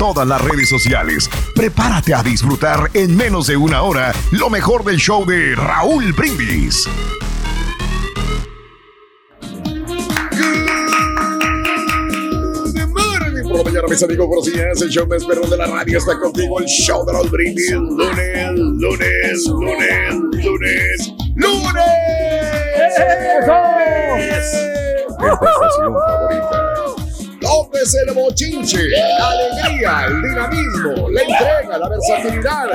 todas las redes sociales. Prepárate a disfrutar en menos de una hora lo mejor del show de Raúl Brindis. Mañana, mis amigos, buenos días. El show más perrón de la radio está contigo. El show de Raúl Brindis. Lunes, lunes, lunes, lunes, lunes. Mi estación favorita. López el bochinche, la alegría, el dinamismo, la entrega, la versatilidad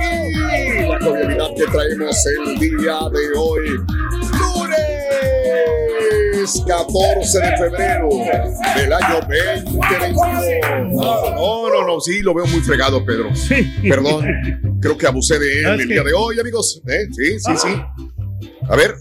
y la jovialidad que traemos el día de hoy. Lunes 14 de febrero del año 2022. No, no, no, sí, lo veo muy fregado, Pedro. Perdón, creo que abusé de él Es el día de hoy, amigos. ¿Eh? Sí, sí, sí. A ver,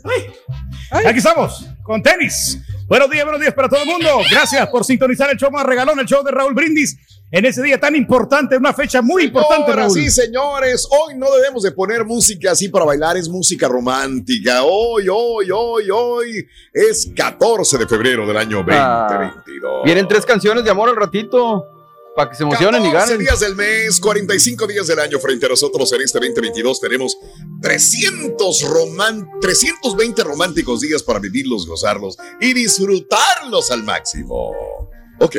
Aquí estamos, con tenis. Buenos días, buenos días para todo el mundo. Gracias por sintonizar el show más regalón, el show de Raúl Brindis, en ese día tan importante, una fecha muy importante, Ahora Raúl. sí, señores, hoy no debemos de poner música así para bailar, es música romántica. Hoy, hoy, hoy, hoy es 14 de febrero del año 2022. Vienen tres canciones de amor al ratito. Para que se emocionen y 14 ganen. días del mes, 45 días del año frente a nosotros en este 2022 tenemos 300 román 320 románticos días para vivirlos, gozarlos y disfrutarlos al máximo. Ok,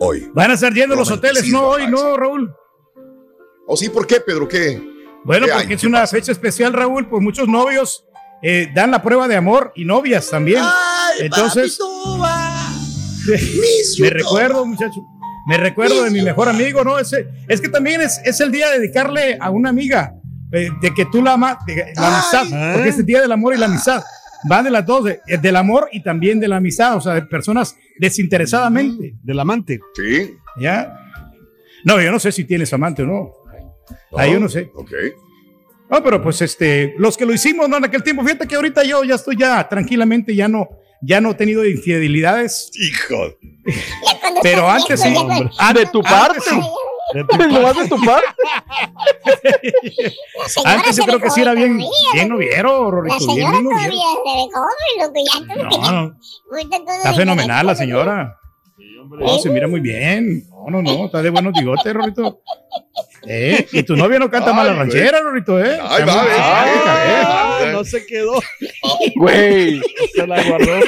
hoy. Van a estar llenos los hoteles, no hoy, no, Raúl. ¿O sí? ¿Por qué, Pedro? ¿Qué? Bueno, ¿Qué hay? porque es una fecha especial, Raúl, pues muchos novios eh, dan la prueba de amor y novias también. Entonces, me recuerdo, muchacho, me recuerdo de mi mejor amigo, ¿no? Ese, es que también es, es el día de dedicarle a una amiga, eh, de que tú la amas, de- la amistad, porque es el día del amor y la amistad. Va de las dos, de- eh, del amor y también de la amistad, o sea, de personas desinteresadamente. Del amante. Sí. ¿Ya? No, yo no sé si tienes amante o no. Ahí yo no sé. Ok. No, pero pues este, los que lo hicimos no en aquel tiempo, fíjate que ahorita yo ya estoy ya tranquilamente, ya no, ya no he tenido infidelidades. Hijo. Pero antes sí. De tu parte. Antes sí. Nomás de tu parte. Antes yo creo que sí era bien, bien noviero, La Rorrito, bien, señora bien todavía se loco, ya No, está de- fenomenal la señora. No, se mira muy bien. No, no, no, está de buenos bigotes, Rorrito. ¿Eh? Y tu novia no canta mal la ranchera, Rorrito, ¿eh? Ay, Está va, ¿eh? Ah, no se quedó. Güey. Se la guardó.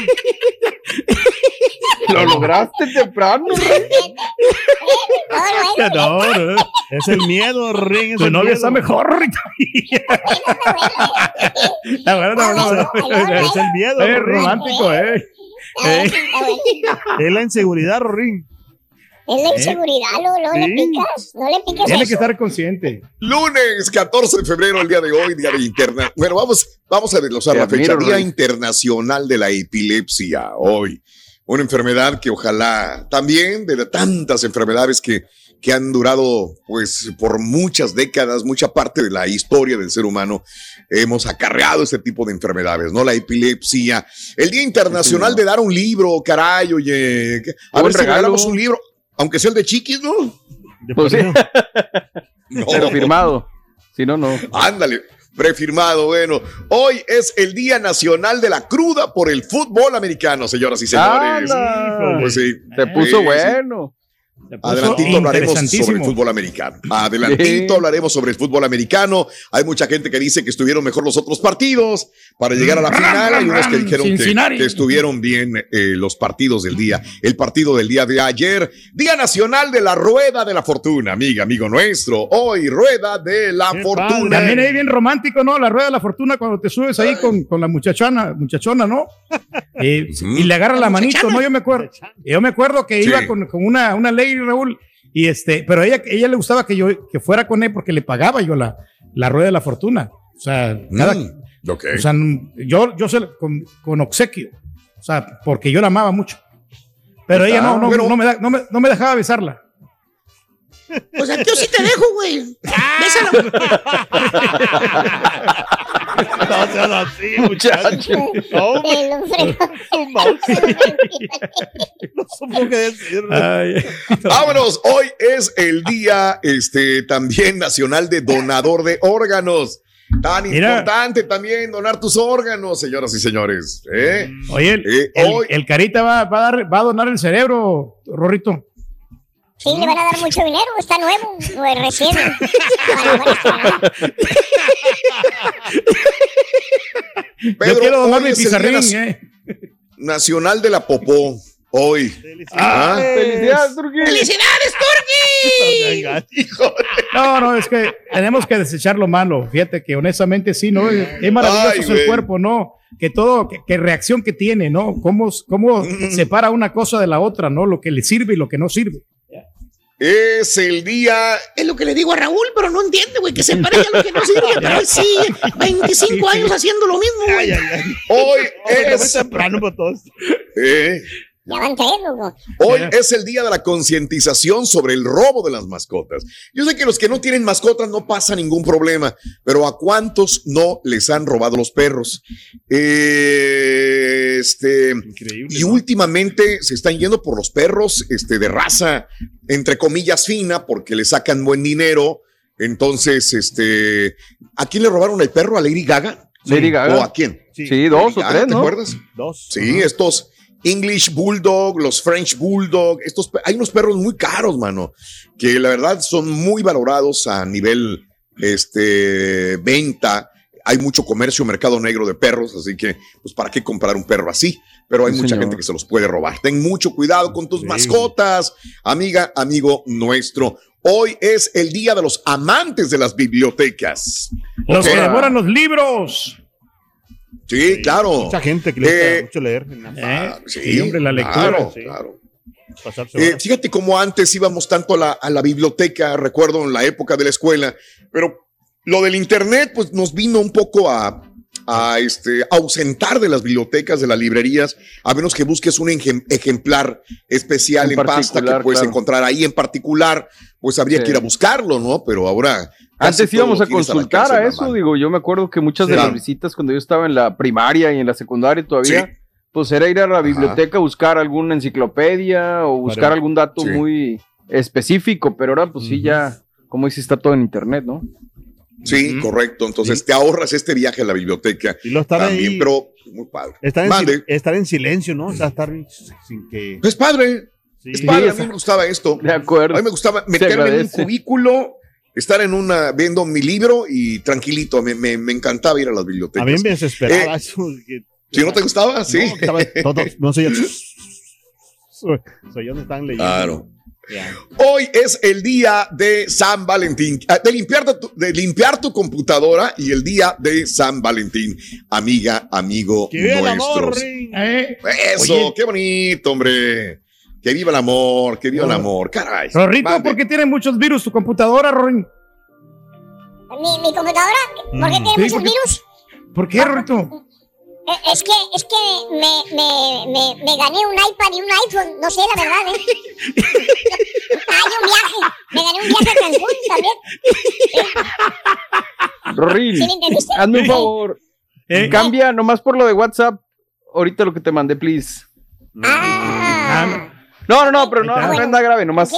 Lo lograste temprano. No, no. Es el miedo, Ring. Tu novia miedo. está mejor, bueno. Es el miedo, Es romántico, ¿eh? Eh. Es la inseguridad, Ring. Es la ¿Eh? inseguridad, luego, luego le Sí. picas. No le piques Tiene eso. que estar consciente. Lunes 14 de febrero, el día de hoy, día de interna. Bueno, vamos, vamos a desglosar la fecha. Día. Internacional de la Epilepsia. Hoy. Una enfermedad que ojalá también de tantas enfermedades que, que han durado pues por muchas décadas, mucha parte de la historia del ser humano, hemos acarreado este tipo de enfermedades, ¿no? La epilepsia. El Día Internacional de dar un libro, caray, oye. A Un ver si regalamos un libro, aunque sea el de Chiquis, ¿no? Pues sí. No. Pero firmado. Si no, no. Ándale, prefirmado. Bueno, hoy es el Día Nacional de la Cruda por el fútbol americano, señoras y señores. Pues sí. Se puso Sí, sí. bueno. Puso Adelantito hablaremos sobre el fútbol americano. Adelantito Sí. hablaremos sobre el fútbol americano. Hay mucha gente que dice que estuvieron mejor los otros partidos para llegar a la final. Hay unos que dijeron que, estuvieron bien eh, los partidos del día. El partido del día de ayer. Día Nacional de la Rueda de la Fortuna, amiga, amigo nuestro. Hoy, Rueda de la Qué Fortuna. También ahí bien romántico, ¿no? La rueda de la fortuna cuando te subes ahí con, con la muchachona, muchachona, ¿no? Eh, y le agarra la manito, ¿no? Yo me acuerdo. Yo me acuerdo que Sí. iba con, con una, una lady, Raúl, y este, pero a ella, ella le gustaba que yo que fuera con él porque le pagaba yo la, la rueda de la fortuna. O sea, cada, Mm, o sea, yo, yo se, con, con obsequio. O sea, porque yo la amaba mucho. Pero ella no, no, me da- no, me, no me dejaba besarla. Pues aquí yo sí te dejo, güey. Bésalo. No seas así, muchacho. No. No supo qué decir. Ay, Vámonos, hoy es el día este, también nacional de donador de órganos. Tan Mira. importante también donar tus órganos, señoras y señores. ¿eh? Oye, el, Eh, el- hoy- el carita va, va a dar, va a donar el cerebro, Rorrito. Sí, le van a dar mucho dinero. Está nuevo, güey, recién. Pedro, Yo quiero donar mi pizarrín, eh. Nacional de la Popó. Hoy. Ah, Felicidades, Turquí. ¡Felicidades, Turki! No, no, es que tenemos que desechar lo malo. Fíjate que honestamente sí, ¿no? Es, maravilloso Ay, es el cuerpo, ¿no? Que todo, que, que reacción que tiene, ¿no? Cómo, cómo Mm. separa una cosa de la otra, ¿no? Lo que le sirve y lo que no sirve. es el día. Es lo que le digo a Raúl, pero no entiende, güey, que se pare a lo que no sirve. Pero él sigue 25 años haciendo lo mismo, güey. Hoy es. temprano para todos. eh, Ya van tres, loco. Hoy es el día de la concientización sobre el robo de las mascotas. Yo sé que los que no tienen mascotas no pasa ningún problema, pero ¿a cuántos no les han robado los perros? Eh, este, Increíble. y ¿no? últimamente se están yendo por los perros este, de raza, entre comillas, fina, porque le sacan buen dinero. Entonces, este, ¿a quién le robaron el perro? ¿A Lady Gaga? Lady Gaga. ¿O a quién? Sí, Sí, dos Lady o Gaga, tres, ¿Te ¿no? acuerdas? Dos. Sí, estos English Bulldog, los French Bulldog, estos, hay unos perros muy caros, mano, que la verdad son muy valorados a nivel este, venta. Hay mucho comercio, mercado negro de perros, así que, pues, ¿para qué comprar un perro así? Pero hay Sí, mucha señor. gente que se los puede robar. Ten mucho cuidado con tus Sí. mascotas, amiga, amigo nuestro. Hoy es el día de los amantes de las bibliotecas. Los Ok. que devoran los libros. Sí, claro. Mucha gente que le gusta Eh, mucho leer. ¿eh? Sí, Sí, hombre, la lectura. Claro, sí. claro. Pasarse Eh, fíjate cómo antes íbamos tanto a la, a la biblioteca, recuerdo en la época de la escuela, pero lo del internet pues nos vino un poco a, a, este, ausentar de las bibliotecas, de las librerías, a menos que busques un ejem- ejemplar especial en, En pasta que puedes claro. encontrar ahí en particular, pues habría Sí. que ir a buscarlo, ¿no? Pero ahora... Antes íbamos a consultar a eso, digo, yo me acuerdo que muchas de las visitas cuando yo estaba en la primaria y en la secundaria todavía, Sí. pues era ir a la biblioteca a buscar alguna enciclopedia o buscar Para- algún dato Sí. muy específico, pero ahora pues sí ya, como dice, está todo en internet, ¿no? Sí, correcto. Entonces Sí. te ahorras este viaje a la biblioteca. Y lo estar También, ahí. pero muy padre. Estar en, Mande. sil- estar en silencio, ¿no? O sea, estar sin que. Es padre. Sí. Es padre. A mí me gustaba esto. De acuerdo. A mí me gustaba meterme en un cubículo, estar en una, viendo mi libro y tranquilito. Me, me- me encantaba ir a las A bibliotecas. mí me desesperaba Eh, eso. ¿Sí no te gustaba? Sí. No, estaba todo- no sé, yo. Soy, soy yo donde están leyendo. Claro. Hoy es el día de San Valentín, ah, de limpiar tu, de limpiar tu computadora y el día de San Valentín, amiga, amigo ¡Que viva el nuestro. ¿eh? Eso, Oye. qué bonito, hombre. Que viva el amor, que viva el amor, caray. Rorrito. ¿por qué tiene muchos virus tu computadora, Rorin? ¿Mi, mi computadora? ¿Por qué Mm, tiene sí, muchos porque- virus? ¿Por qué, Rorrito? Eh, Es que, es que me, me, me, me gané un iPad y un iPhone, no sé la verdad, ¿eh? Hay un viaje, me gané un viaje a Cancún también. Rorín, ¿Sí hazme un favor. Eh. Cambia nomás por lo de WhatsApp. Ahorita lo que te mandé, please. Ah, No, no, no, pero no, no es nada grave, nomás.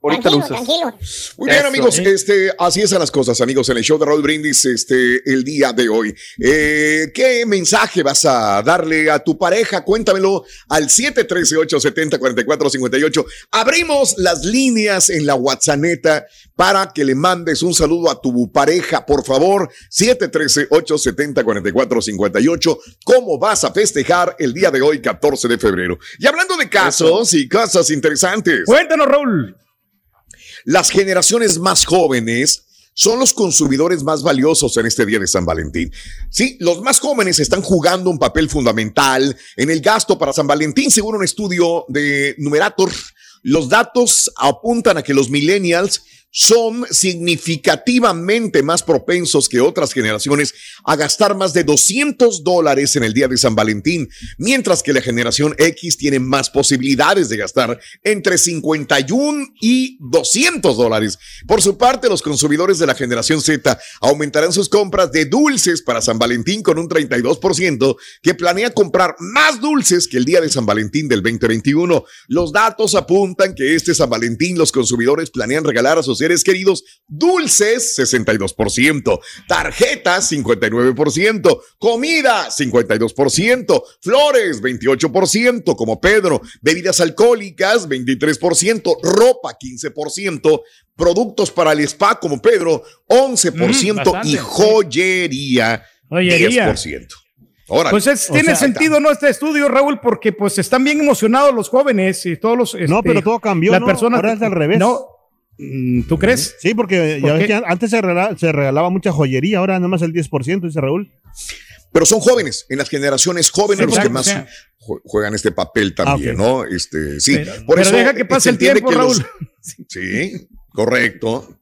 Tranquilo, Ahorita lo tranquilo, usas. tranquilo. Muy bien, Eso. amigos, este, así están las cosas, amigos, en el show de Raúl Brindis, este, el día de hoy. Eh, ¿Qué mensaje vas a darle a tu pareja? Cuéntamelo al 713-870-4458. Abrimos las líneas en la WhatsApp para que le mandes un saludo a tu pareja, por favor. 713-870-4458. ¿Cómo vas a festejar el día de hoy, 14 de febrero? Y hablando de casos y cosas interesantes. Cuéntanos, Raúl. Las generaciones más jóvenes son los consumidores más valiosos en este día de San Valentín. Sí, los más jóvenes están jugando un papel fundamental en el gasto para San Valentín, según un estudio de Numerator. Los datos apuntan a que los millennials son significativamente más propensos que otras generaciones a gastar más de 200 dólares en el día de San Valentín, mientras que la generación X tiene más posibilidades de gastar entre 51 y 200 dólares. Por su parte, los consumidores de la generación Z aumentarán sus compras de dulces para San Valentín con un 32%, que planea comprar más dulces que el día de San Valentín del 2021. Los datos apuntan que este San Valentín los consumidores planean regalar a sus seres queridos dulces, 62%, tarjetas, 59%, comida, 52%, flores, 28%, como Pedro, bebidas alcohólicas, 23%, ropa, 15%, productos para el spa, como Pedro, 11% Mm, bastante, y joyería, Joyería. 10%. Órale. Pues es- O tiene sea, sentido, ¿no? Este estudio, Raúl, porque pues están bien emocionados los jóvenes y todos los. No, este, pero todo cambió, Las ¿no? personas. Ahora es al revés. No. Mm, ¿Tú crees? Sí, porque ¿Por ya ves que antes se regalaba, se regalaba mucha joyería, ahora nada más el 10%, dice Raúl. Pero son jóvenes, en las generaciones jóvenes Sí, los que más o sea. jue- juegan este papel también, Ah. ¿no? Este, sí, Pero- por pero eso deja que pase se el entiende tiempo, que los- Raúl. sí, correcto.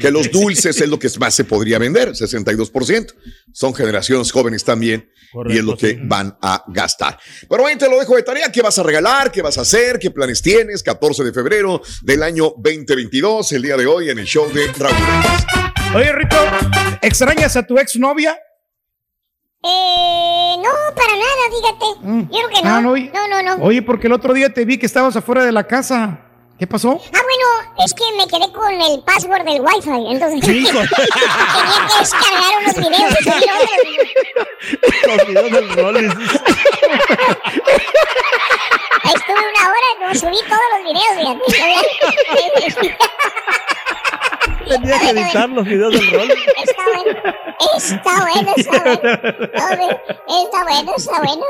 Que los dulces es lo que más se podría vender, 62%. Son generaciones jóvenes también y es lo que sí. van a gastar. Pero bueno, te lo dejo de tarea. ¿Qué vas a regalar? ¿Qué vas a hacer? ¿Qué planes tienes? 14 de febrero del año 2022, el día de hoy en el show de Raúl. Reyes. Oye, Rito, ¿extrañas a tu exnovia? Eh, no, para nada, fíjate. Yo creo que no. Ah, no, no, oye. no, no. Oye, porque el otro día te vi que estabas afuera de la casa. ¿Qué pasó? Ah, bueno, es que me quedé con el password del Wi-Fi, entonces Sí, tenía que descargar unos videos y. Los videos del Rollis. Estuve una hora y no subí todos los videos, fíjate. Tenía que editar los videos del Rollis. Está bueno, está bueno, está bueno. Está bueno, está bueno.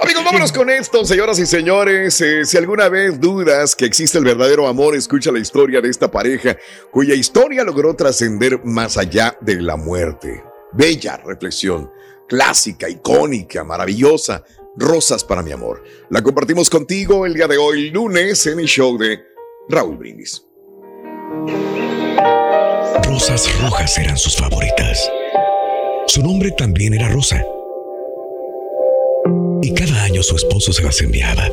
Amigos, vámonos con esto, señoras y señores. Eh, si alguna vez dudas que existe el verdadero amor, escucha la historia de esta pareja, cuya historia logró trascender más allá de la muerte. Bella reflexión, clásica, icónica, maravillosa. Rosas para mi amor. La compartimos contigo el día de hoy, lunes, en el show de Raúl Brindis. Rosas rojas eran sus favoritas. Su nombre también era Rosa. Y cada año su esposo se las enviaba,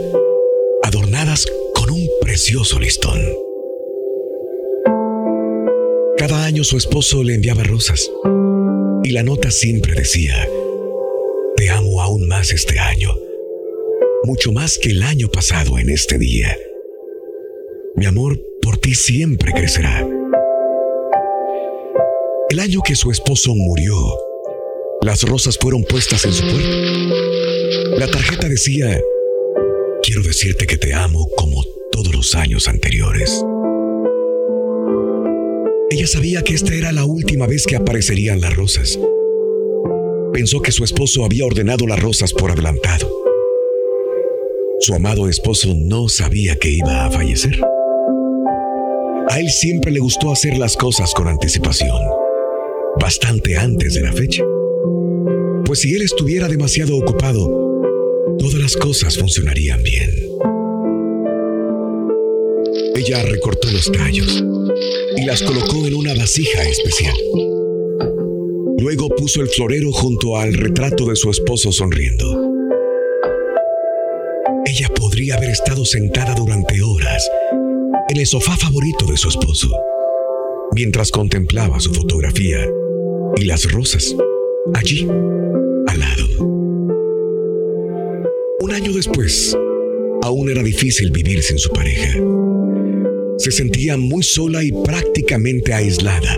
adornadas con un precioso listón. Cada año su esposo le enviaba rosas. Y la nota siempre decía, este año, mucho más que el año pasado en este día. Mi amor por ti siempre crecerá. El año que su esposo murió, las rosas fueron puestas en su puerta. La tarjeta decía, quiero decirte que te amo como todos los años anteriores. Ella sabía que esta era la última vez que aparecerían las rosas. Pensó que su esposo había ordenado las rosas por adelantado. Su amado esposo no sabía que iba a fallecer. A él siempre le gustó hacer las cosas con anticipación, bastante antes de la fecha. Pues si él estuviera demasiado ocupado, todas las cosas funcionarían bien. Ella recortó los tallos y las colocó en una vasija especial. Luego puso el florero junto al retrato de su esposo sonriendo. Ella podría haber estado sentada durante horas en el sofá favorito de su esposo, mientras contemplaba su fotografía y las rosas allí, al lado. Un año después, aún era difícil vivir sin su pareja. Se sentía muy sola y prácticamente aislada.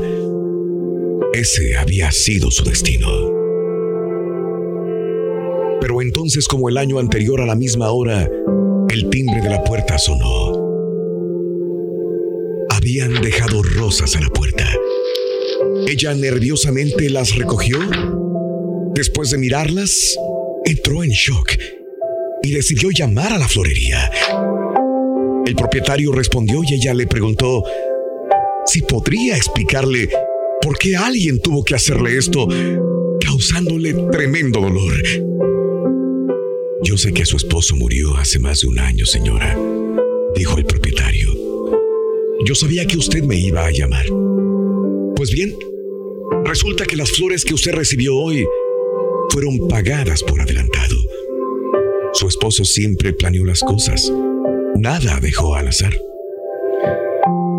Ese había sido su destino. Pero entonces, como el año anterior a la misma hora, el timbre de la puerta sonó. Habían dejado rosas a la puerta. Ella nerviosamente las recogió. Después de mirarlas, entró en shock y decidió llamar a la florería. El propietario respondió y ella le preguntó si podría explicarle por qué alguien tuvo que hacerle esto, causándole tremendo dolor. Yo sé que su esposo murió hace más de un año, señora, dijo el propietario. Yo sabía que usted me iba a llamar. Pues bien, resulta que las flores que usted recibió hoy fueron pagadas por adelantado. Su esposo siempre planeó las cosas. Nada dejó al azar.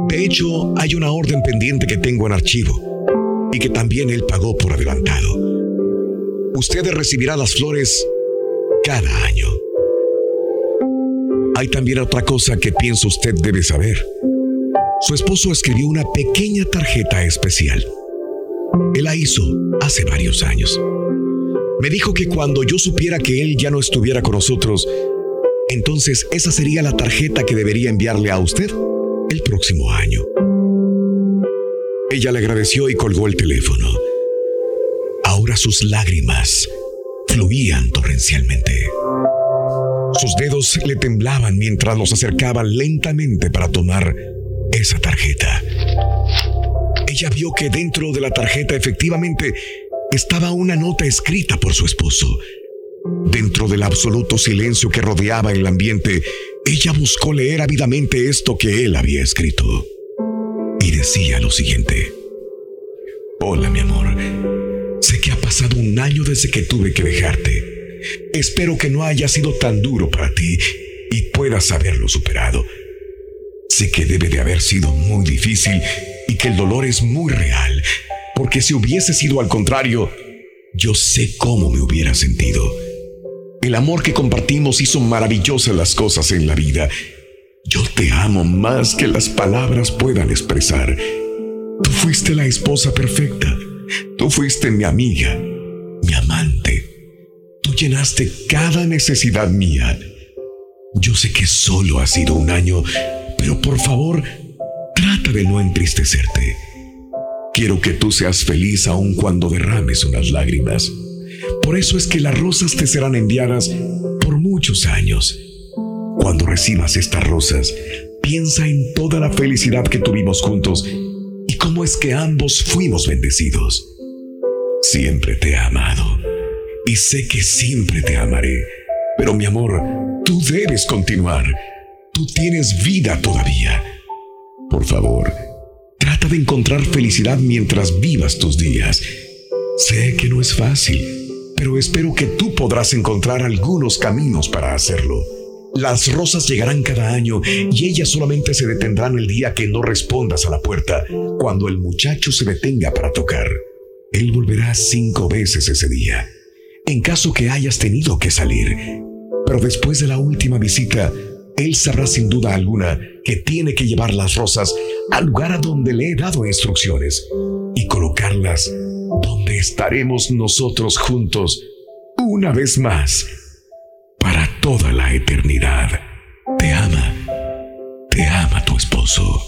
De hecho, hay una orden pendiente que tengo en archivo y que también él pagó por adelantado. Usted recibirá las flores cada año. Hay también otra cosa que pienso usted debe saber. Su esposo escribió una pequeña tarjeta especial. Él la hizo hace varios años. Me dijo que cuando yo supiera que él ya no estuviera con nosotros, entonces esa sería la tarjeta que debería enviarle a usted el próximo año. Ella le agradeció y colgó el teléfono. Ahora sus lágrimas fluían torrencialmente. Sus dedos le temblaban mientras los acercaba lentamente para tomar esa tarjeta. Ella vio que dentro de la tarjeta efectivamente estaba una nota escrita por su esposo. Dentro del absoluto silencio que rodeaba el ambiente, ella buscó leer ávidamente esto que él había escrito. Y decía lo siguiente. Hola, mi amor. Sé que ha pasado un año desde que tuve que dejarte. Espero que no haya sido tan duro para ti y puedas haberlo superado. Sé que debe de haber sido muy difícil y que el dolor es muy real porque si hubiese sido al contrario, yo sé cómo me hubiera sentido. El amor que compartimos hizo maravillosas las cosas en la vida. Yo te amo más que las palabras puedan expresar. Tú fuiste la esposa perfecta. Tú fuiste mi amiga, mi amante. Tú llenaste cada necesidad mía. Yo sé que solo ha sido un año, pero por favor, trata de no entristecerte. Quiero que tú seas feliz aun cuando derrames unas lágrimas. Por eso es que las rosas te serán enviadas por muchos años. Cuando recibas estas rosas, piensa en toda la felicidad que tuvimos juntos y cómo es que ambos fuimos bendecidos. Siempre te he amado y sé que siempre te amaré. Pero mi amor, tú debes continuar. Tú tienes vida todavía. Por favor, Trata de encontrar felicidad mientras vivas tus días. Sé que no es fácil, pero espero que tú podrás encontrar algunos caminos para hacerlo. Las rosas llegarán cada año y ellas solamente se detendrán el día que no respondas a la puerta, cuando el muchacho se detenga para tocar. Él volverá cinco veces ese día, en caso que hayas tenido que salir. Pero después de la última visita, él sabrá sin duda alguna que tiene que llevar las rosas al lugar a donde le he dado instrucciones y colocarlas donde estaremos nosotros juntos una vez más toda la eternidad. Te ama, te ama tu esposo.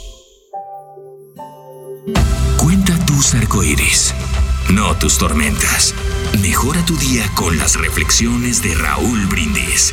Cuenta tus arcoíris, no tus tormentas. Mejora tu día con las reflexiones de Raúl Brindis.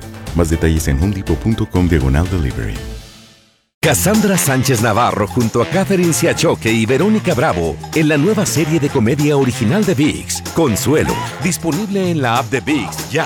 Más detalles en homedepot.com diagonal delivery. Cassandra Sánchez Navarro junto a Catherine Siachoque y Verónica Bravo en la nueva serie de comedia original de VIX, Consuelo, disponible en la app de VIX ya.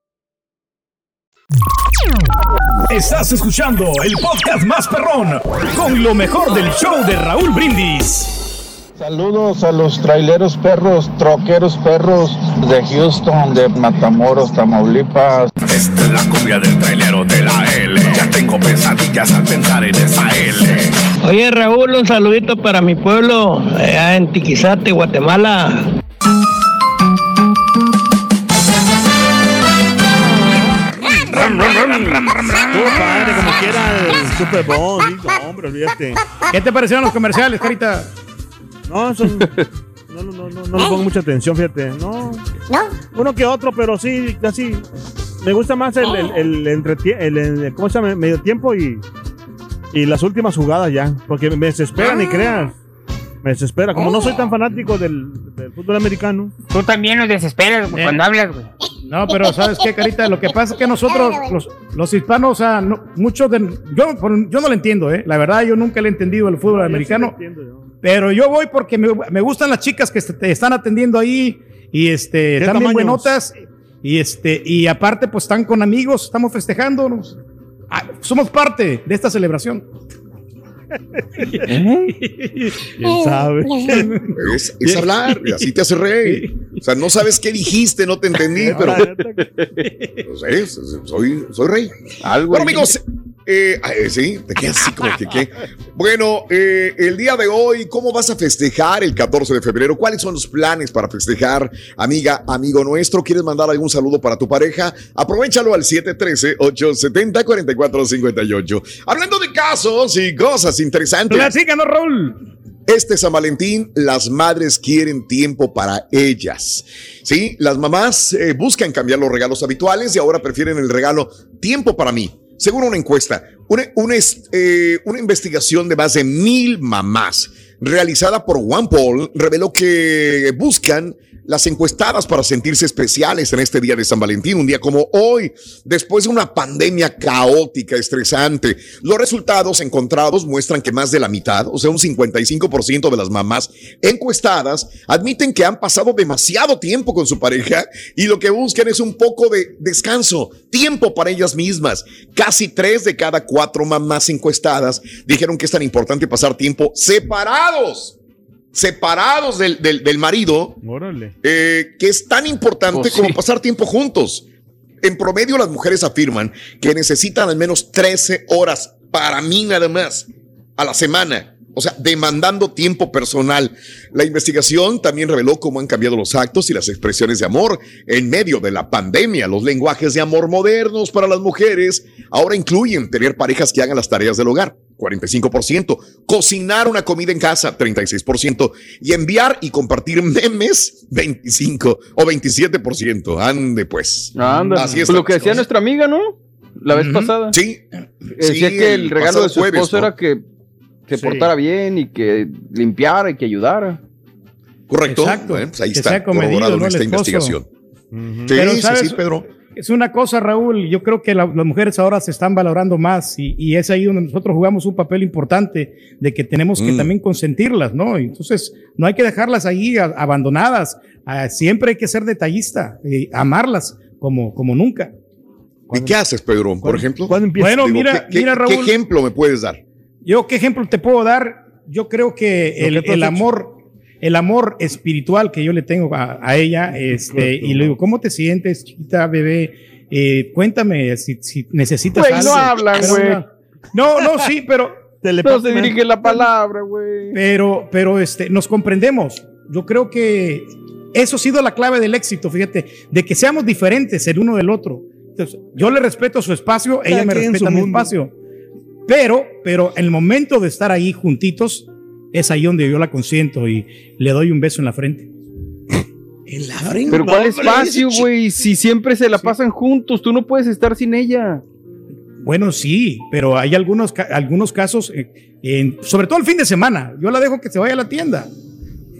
Estás escuchando el podcast más perrón con lo mejor del show de Raúl Brindis. Saludos a los traileros perros, troqueros perros de Houston, de Matamoros, Tamaulipas. Esta es la cumbia del trailero de la L. Ya tengo pesadillas al pensar en esa L. Oye Raúl, un saludito para mi pueblo, allá en Tiquizate, Guatemala. Estuvo padre, como quiera el Super Bowl. sí, no, hombre, olvídate. ¿Qué te parecieron los comerciales, Carita? No, son, no, no, no, no, no le pongo mucha atención, fíjate. No. ¿No? Uno que otro, pero sí, casi. Me gusta más el, el, el, entretie- el- el- ¿cómo se llama? Medio tiempo y, y las últimas jugadas ya. Porque me desesperan, ni creas. Me desespera. Como no soy tan fanático del, del fútbol americano. Tú también nos desesperas güey, Eh. cuando hablas, güey. No, pero ¿sabes qué, Carita? Lo que pasa es que nosotros, los, los hispanos, o sea, no- muchos de... Yo, por- yo no lo entiendo, ¿eh? La verdad, yo nunca le he entendido el fútbol americano. Pero yo voy porque me, me gustan las chicas que te están atendiendo ahí y este, están bien tamaños? buenotas. Y, este, y aparte, pues están con amigos, estamos festejando. nos- ah, somos parte de esta celebración. ¿Quién sabe? Es, es hablar, y así te hace reír. O sea, no sabes qué dijiste, no te entendí, pero. Pues, eh, soy, soy rey. Bueno, amigos, eh, eh, sí, te quedas así como que qué. Bueno, eh, el día de hoy, ¿cómo vas a festejar el 14 de febrero? ¿Cuáles son los planes para festejar, amiga, amigo nuestro? ¿Quieres mandar algún saludo para tu pareja? Aprovechalo al 713-870-4458. Hablando de casos y cosas interesantes. Platícanos, Raúl. Este San Valentín, las madres quieren tiempo para ellas. Sí, las mamás eh, buscan cambiar los regalos habituales y ahora prefieren el regalo tiempo para mí. Según una encuesta, una, una eh, una investigación de más de mil mamás realizada por OnePoll reveló que buscan las encuestadas para sentirse especiales en este día de San Valentín, un día como hoy, después de una pandemia caótica, estresante. Los resultados encontrados muestran que más de la mitad, o sea, un 55% de las mamás encuestadas, admiten que han pasado demasiado tiempo con su pareja y lo que buscan es un poco de descanso, tiempo para ellas mismas. Casi tres de cada cuatro mamás encuestadas dijeron que es tan importante pasar tiempo separados separados del, del- del marido, Órale. eh, que es tan importante Pues como sí. pasar tiempo juntos. En promedio, las mujeres afirman que necesitan al menos 13 horas para mí nada más a la semana. O sea, demandando tiempo personal. La investigación también reveló cómo han cambiado los actos y las expresiones de amor en medio de la pandemia. Los lenguajes de amor modernos para las mujeres ahora incluyen tener parejas que hagan las tareas del hogar, 45%, cocinar una comida en casa, 36%, y enviar y compartir memes, 25 o 27%. Ande pues. Anda, Así es. pues lo que decía nuestra amiga, ¿no? La vez pasada. Sí. Decía Sí, que el regalo de su esposo ¿no? era que se Sí. portara bien y que limpiara y que ayudara. Correcto. Exacto. Bueno, pues ahí Que está corroborado en ¿no? Esta investigación. Pero, Sí, sí, ¿sabes? sí, Pedro. Es una cosa, Raúl, yo creo que la- las mujeres ahora se están valorando más y, y es ahí donde nosotros jugamos un papel importante de que tenemos que Mm. también consentirlas, ¿no? Entonces, no hay que dejarlas ahí a- abandonadas, Ah, siempre hay que ser detallista, y amarlas como, como nunca. ¿Y qué haces, Pedro, por ejemplo? Bueno, mira, ¿qué, mira, Raúl. ¿Qué ejemplo me puedes dar? Yo, ¿qué ejemplo te puedo dar? Yo creo que el, que amor, el amor espiritual que yo le tengo a, a ella, este, y le digo, ¿cómo te sientes, chiquita, bebé? Eh, cuéntame si, si necesitas no algo. hablan, Pero güey. No, no, sí, pero. No se dirige la palabra, güey. Pero, pero este, nos comprendemos. Yo creo que eso ha sido la clave del éxito, fíjate, de que seamos diferentes el uno del otro. Entonces, yo le respeto su espacio, ella me respeta su mi mundo. espacio. Pero, pero en el momento de estar ahí juntitos, es ahí donde yo la consiento y le doy un beso en la frente. En la frente. Pero ¿cuál espacio, güey? Si siempre se la pasan juntos, tú no puedes estar sin ella. Bueno, sí, pero hay algunos, algunos casos, eh, en- sobre todo el fin de semana. Yo la dejo que se vaya a la tienda.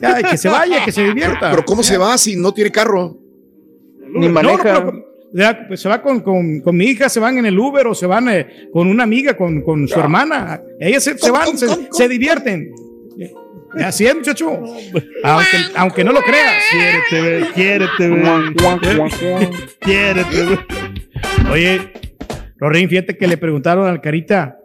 Ya, que se vaya, que se divierta. Pero ¿cómo se va si no tiene carro? Ni No, maneja. no, pero, pues se va con, con- con mi hija, se van en el Uber o se van eh, con una amiga, con, con su hermana. Ellas se, se ¿Cómo, van, cómo, se, cómo, se divierten. Así es, muchacho. Aunque, aunque no lo creas. Quiérete, ve, quiérete, ve. Quiérete, ve. Oye, Rorín, fíjate que le preguntaron al Carita,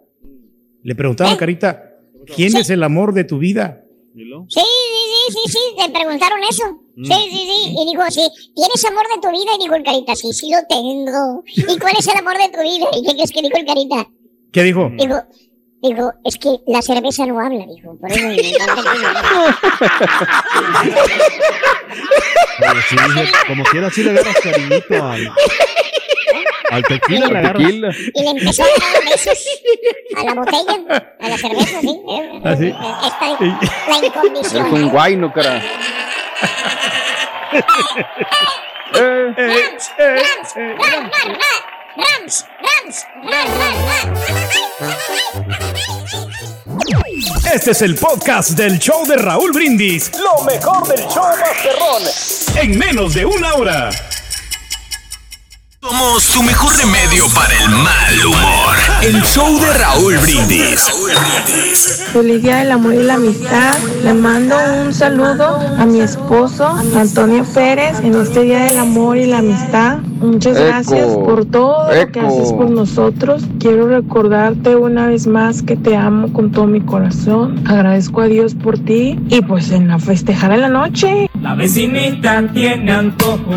le preguntaron al Carita, ¿quién es el amor de tu vida? Sí, sí, sí, sí, sí, te preguntaron eso. Sí, sí, sí. Y dijo, sí, ¿tienes amor de tu vida? Y dijo el carita, sí, sí lo tengo. ¿Y cuál es el amor de tu vida? ¿Y qué crees que dijo el carita? ¿Qué dijo? Dijo, dijo, es que la cerveza no habla, dijo. Por eso me encanta Pero sí, dije, como quiera, sí le agarras cariñito al, al tequila. Le agarras. Tequila. Y le empezó a dar besos a la botella, a la cerveza, sí. ¿Ah, sí? Esta, la Eres un incondicional. guayno, cara. Rams, Rams, Rams, Rams, Rams, Rams, Este es el podcast del show de Raúl Brindis. Lo mejor del show Masterrón. En menos de una hora. Somos tu mejor remedio para el mal humor. El show de Raúl Brindis. Feliz Día del Amor y la Amistad. Le mando un saludo a mi esposo, Antonio Pérez, en este Día del Amor y la Amistad. Muchas Eco. gracias por todo lo que haces por nosotros. Quiero recordarte una vez más que te amo con todo mi corazón. Agradezco a Dios por ti y pues en la festejar en la noche. La vecinita tiene antojo,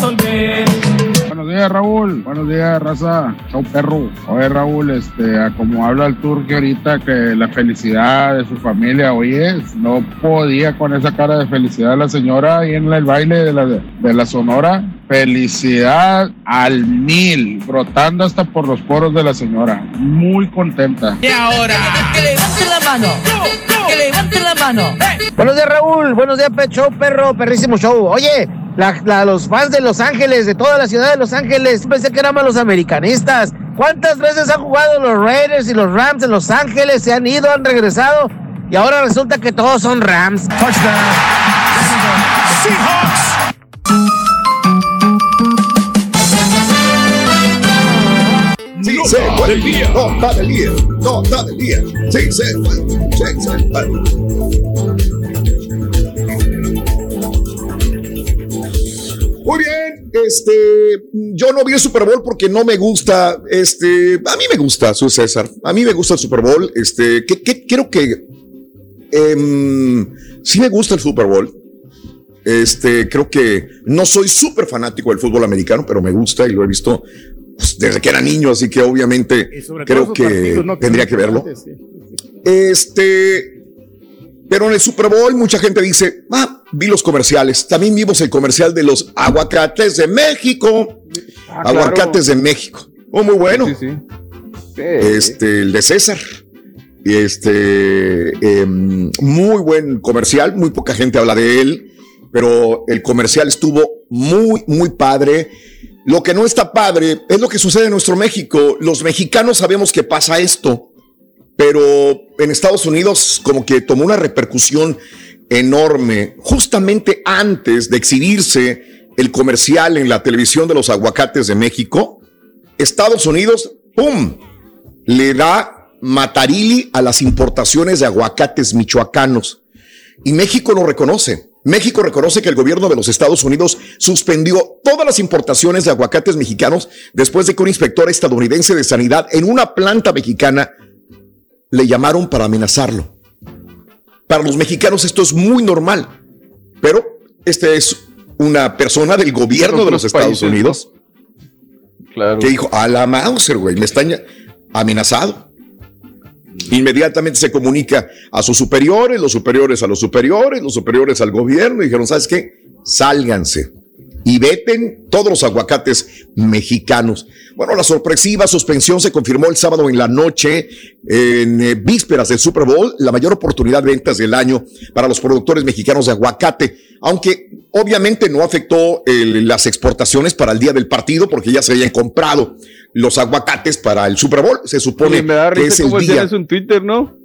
resolver. Buenos días, Raúl. Buenos días, raza. Chau, perro. Oye, Raúl, este, a como habla el turque ahorita, que la felicidad de su familia, oye, no podía con esa cara de felicidad la señora ahí en el baile de la, de la Sonora. Felicidad al mil, brotando hasta por los poros de la señora. Muy contenta. Y ahora, que levanten la mano, que levanten la mano. Buenos días, Raúl. Buenos días, Pet Show, perro. Perrísimo show. Oye, la- la- los fans de Los Ángeles, de toda la ciudad de Los Ángeles, pensé que eran más los americanistas. ¿Cuántas veces han jugado los Raiders y los Rams en Los Ángeles? Se han ido, han regresado. Y ahora resulta que todos son Rams. Sí, se fue. Nota del día. Nota del día. Sí, se fue. Sí, se fue. Muy bien, este, yo no vi el Super Bowl porque no me gusta, este, a mí me gusta, soy César, a mí me gusta el Super Bowl, este, que, que- quiero que, em, sí me gusta el Super Bowl, este, creo que no soy súper fanático del fútbol americano, pero me gusta y lo he visto pues, desde que era niño, así que obviamente creo que partidos, ¿no? tendría que verlo. sí. Este, pero en el Super Bowl mucha gente dice, ah, vi los comerciales. También vimos el comercial de los aguacates de México. Ah, aguacates de México. Oh, muy bueno. Sí, sí. Este, el de César. Este, em, muy buen comercial. Muy poca gente habla de él, pero el comercial estuvo muy, muy padre. Lo que no está padre es lo que sucede en nuestro México. Los mexicanos sabemos que pasa esto, pero en Estados Unidos como que tomó una repercusión enorme justamente antes de exhibirse el comercial en la televisión de los aguacates de México. Estados Unidos, ¡pum!, le da matarili a las importaciones de aguacates michoacanos. Y México lo reconoce. México reconoce que el gobierno de los Estados Unidos suspendió todas las importaciones de aguacates mexicanos después de que un inspector estadounidense de sanidad en una planta mexicana le llamaron para amenazarlo. Para los mexicanos esto es muy normal, pero este es una persona del gobierno de los Estados Unidos que dijo, a la Mauser, güey, me están amenazado. Inmediatamente se comunica a sus superiores, los superiores a los superiores, los superiores al gobierno, y dijeron, ¿sabes qué? Sálganse y veten todos los aguacates mexicanos. Bueno, la sorpresiva suspensión se confirmó el sábado en la noche, en eh, vísperas del Super Bowl, la mayor oportunidad de ventas del año para los productores mexicanos de aguacate, aunque obviamente no afectó las exportaciones para el día del partido porque ya se habían comprado los aguacates para el Super Bowl. Se supone me da que es el día. en Twitter, ¿no?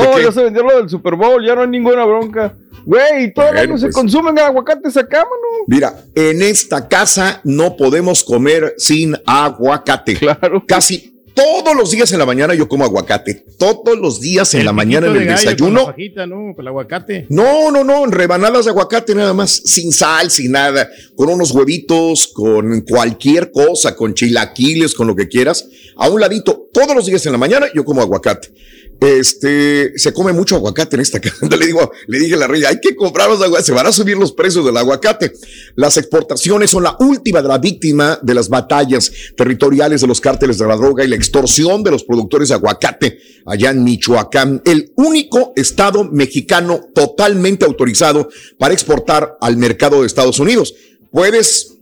¿De No, ya se vendió lo del Super Bowl, ya no hay ninguna bronca. Güey, todo el Bueno, año se pues. consumen aguacates acá, mano. Mira, en esta casa no podemos comer sin aguacate. Claro. Casi todos los días en la mañana yo como aguacate. Todos los días en la mañana en el de gallo con desayuno. la fajita, ¿no? Con el aguacate. No, no, no, en rebanadas de aguacate nada más, sin sal, sin nada, con unos huevitos, con cualquier cosa, con chilaquiles, con lo que quieras. A un ladito, todos los días en la mañana yo como aguacate. Este, se come mucho aguacate en esta casa. Le digo, le dije a la reina, hay que comprar los aguacates, se van a subir los precios del aguacate. Las exportaciones son la última de la víctima de las batallas territoriales de los cárteles de la droga y la extorsión de los productores de aguacate allá en Michoacán, el único estado mexicano totalmente autorizado para exportar al mercado de Estados Unidos. Puedes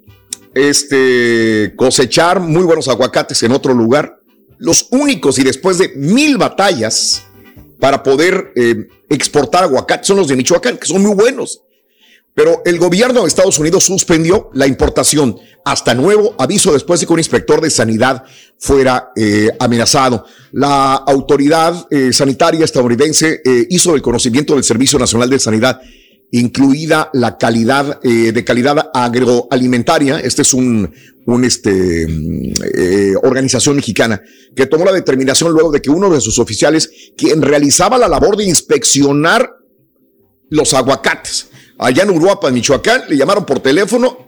este, cosechar muy buenos aguacates en otro lugar. Los únicos y después de mil batallas para poder eh, exportar aguacates son los de Michoacán, que son muy buenos. Pero el gobierno de Estados Unidos suspendió la importación hasta nuevo aviso después de que un inspector de sanidad fuera eh, amenazado. La autoridad eh, sanitaria estadounidense hizo el conocimiento del Servicio Nacional de Sanidad incluida la calidad eh, de calidad agroalimentaria. Este es un, un este, eh, organización mexicana que tomó la determinación luego de que uno de sus oficiales, quien realizaba la labor de inspeccionar los aguacates, allá en Uruapan, Michoacán, le llamaron por teléfono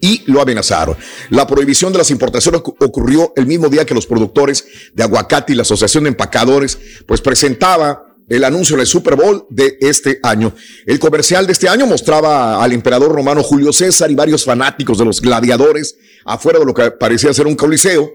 y lo amenazaron. La prohibición de las importaciones ocu- ocurrió el mismo día que los productores de aguacate y la Asociación de Empacadores, pues presentaba el anuncio del Super Bowl de este año. El comercial de este año mostraba al emperador romano Julio César y varios fanáticos de los gladiadores afuera de lo que parecía ser un coliseo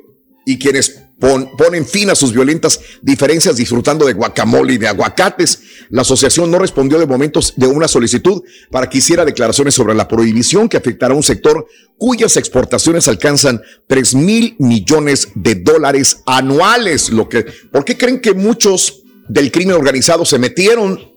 y quienes pon- ponen fin a sus violentas diferencias disfrutando de guacamole y de aguacates. La asociación no respondió de momentos de una solicitud para que hiciera declaraciones sobre la prohibición que afectará a un sector cuyas exportaciones alcanzan 3 mil millones de dólares anuales. Lo que, ¿Por qué creen que muchos del crimen organizado se metieron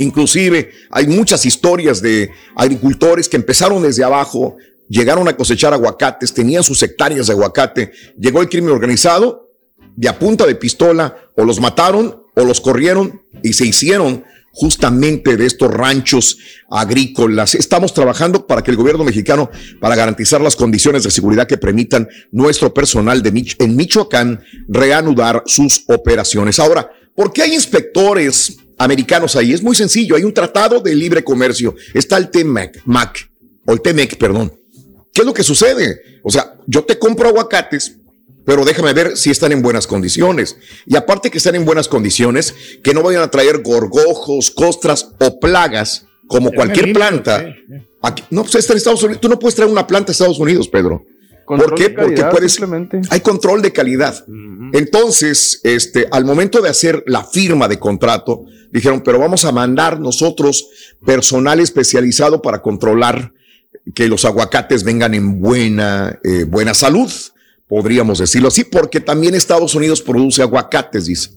Inclusive hay muchas historias de agricultores que empezaron desde abajo, llegaron a cosechar aguacates, tenían sus hectáreas de aguacate, llegó el crimen organizado de a punta de pistola, o los mataron o los corrieron y se hicieron justamente de estos ranchos agrícolas. Estamos trabajando para que el gobierno mexicano, para garantizar las condiciones de seguridad que permitan nuestro personal de en Michoacán reanudar sus operaciones. Ahora, ¿por qué hay inspectores americanos ahí? Es muy sencillo, hay un tratado de libre comercio, está el TMAC, MAC, o el TMEC, perdón. ¿Qué es lo que sucede? O sea, yo te compro aguacates, pero déjame ver si están en buenas condiciones. Y aparte que están en buenas condiciones, que no vayan a traer gorgojos, costras o plagas, como cualquier planta. Aquí- no, pues está en Estados Unidos. Tú no puedes traer una planta a Estados Unidos, Pedro. ¿Por qué? Porque puedes. simplemente. Hay control de calidad. Entonces, este, al momento de hacer la firma de contrato, dijeron, pero vamos a mandar nosotros personal especializado para controlar que los aguacates vengan en buena, eh, buena salud, podríamos decirlo así, porque también Estados Unidos produce aguacates, dice.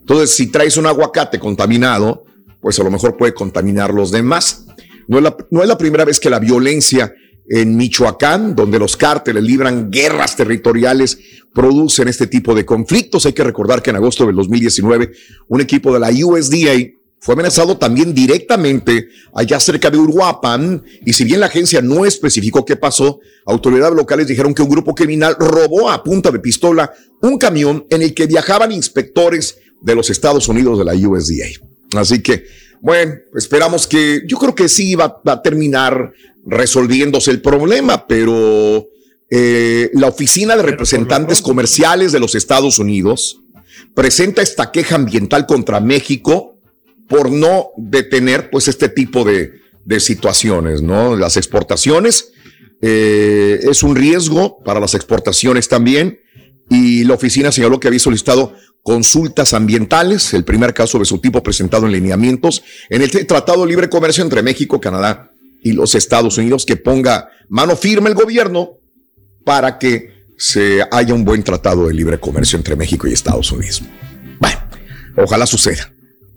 Entonces, si traes un aguacate contaminado, pues a lo mejor puede contaminar los demás. No es la, no es la primera vez que la violencia en Michoacán, donde los cárteles libran guerras territoriales, producen este tipo de conflictos. Hay que recordar que en agosto del 2019, un equipo de la USDA fue amenazado también directamente allá cerca de Uruapan, y si bien la agencia no especificó qué pasó, autoridades locales dijeron que un grupo criminal robó a punta de pistola un camión en el que viajaban inspectores de los Estados Unidos de la USDA. Así que, bueno, esperamos que, yo creo que sí va, va a terminar resolviéndose el problema, pero eh, la Oficina de Representantes Comerciales de los Estados Unidos presenta esta queja ambiental contra México por no detener pues este tipo de, de situaciones, ¿no? Las exportaciones eh, es un riesgo para las exportaciones también y la oficina señaló que había solicitado consultas ambientales, el primer caso de su tipo presentado en lineamientos en el Tratado de Libre Comercio entre México, Canadá y los Estados Unidos, que ponga mano firme el gobierno para que se haya un buen tratado de libre comercio entre México y Estados Unidos. Bueno, ojalá suceda.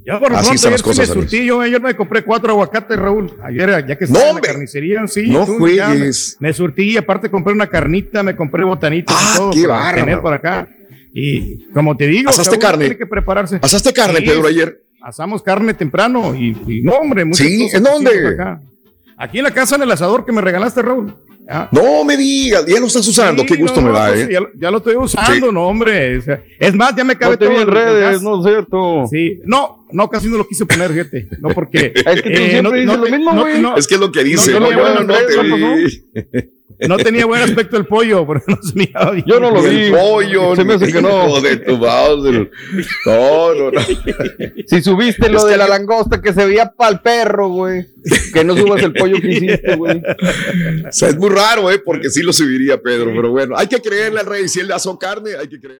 Ya por Así pronto, están ayer las sí me cosas, surtí, yo ayer me compré cuatro aguacates, Raúl. Ayer, ya que estaba en la carnicería, sí. no tú, ya me- juegues. Me, surtí y aparte compré una carnita, me compré botanitas y todo Ah, qué para tener por acá. Y como te digo, ¿Asaste Raúl, carne? tiene que prepararse. ¿Asaste carne, Sí, Pedro, ayer? Asamos carne temprano y, y no, hombre, Sí, cosas ¿en dónde? acá. Aquí en la casa, en el asador que me regalaste, Raúl. Ya. No me digas, ya lo estás usando, Sí, qué gusto no, me da, ¿eh? Ya, ya lo estoy usando, Sí. no, hombre. o sea, es más, ya me cabe No todo en redes. ¿no es cierto? Sí, no, no, casi no lo quise poner, fíjate. No, porque. Es que tú siempre dices lo mismo, güey. Es que es lo que dice. No, No, tenía buen no aspecto, te ¿no? vi. No tenía buen aspecto el pollo, pero no se miraba bien. Yo no lo vi. el pollo, Se me hace que no. hijo de tu Bowser. No, no, no. Si subiste lo Es que de la langosta que se veía pa'l perro, güey. Que no subas el pollo que hiciste, güey. O sea, es muy raro, ¿eh? Porque sí lo subiría Pedro, pero bueno, hay que creerle al rey. Si él asó carne, hay que creer.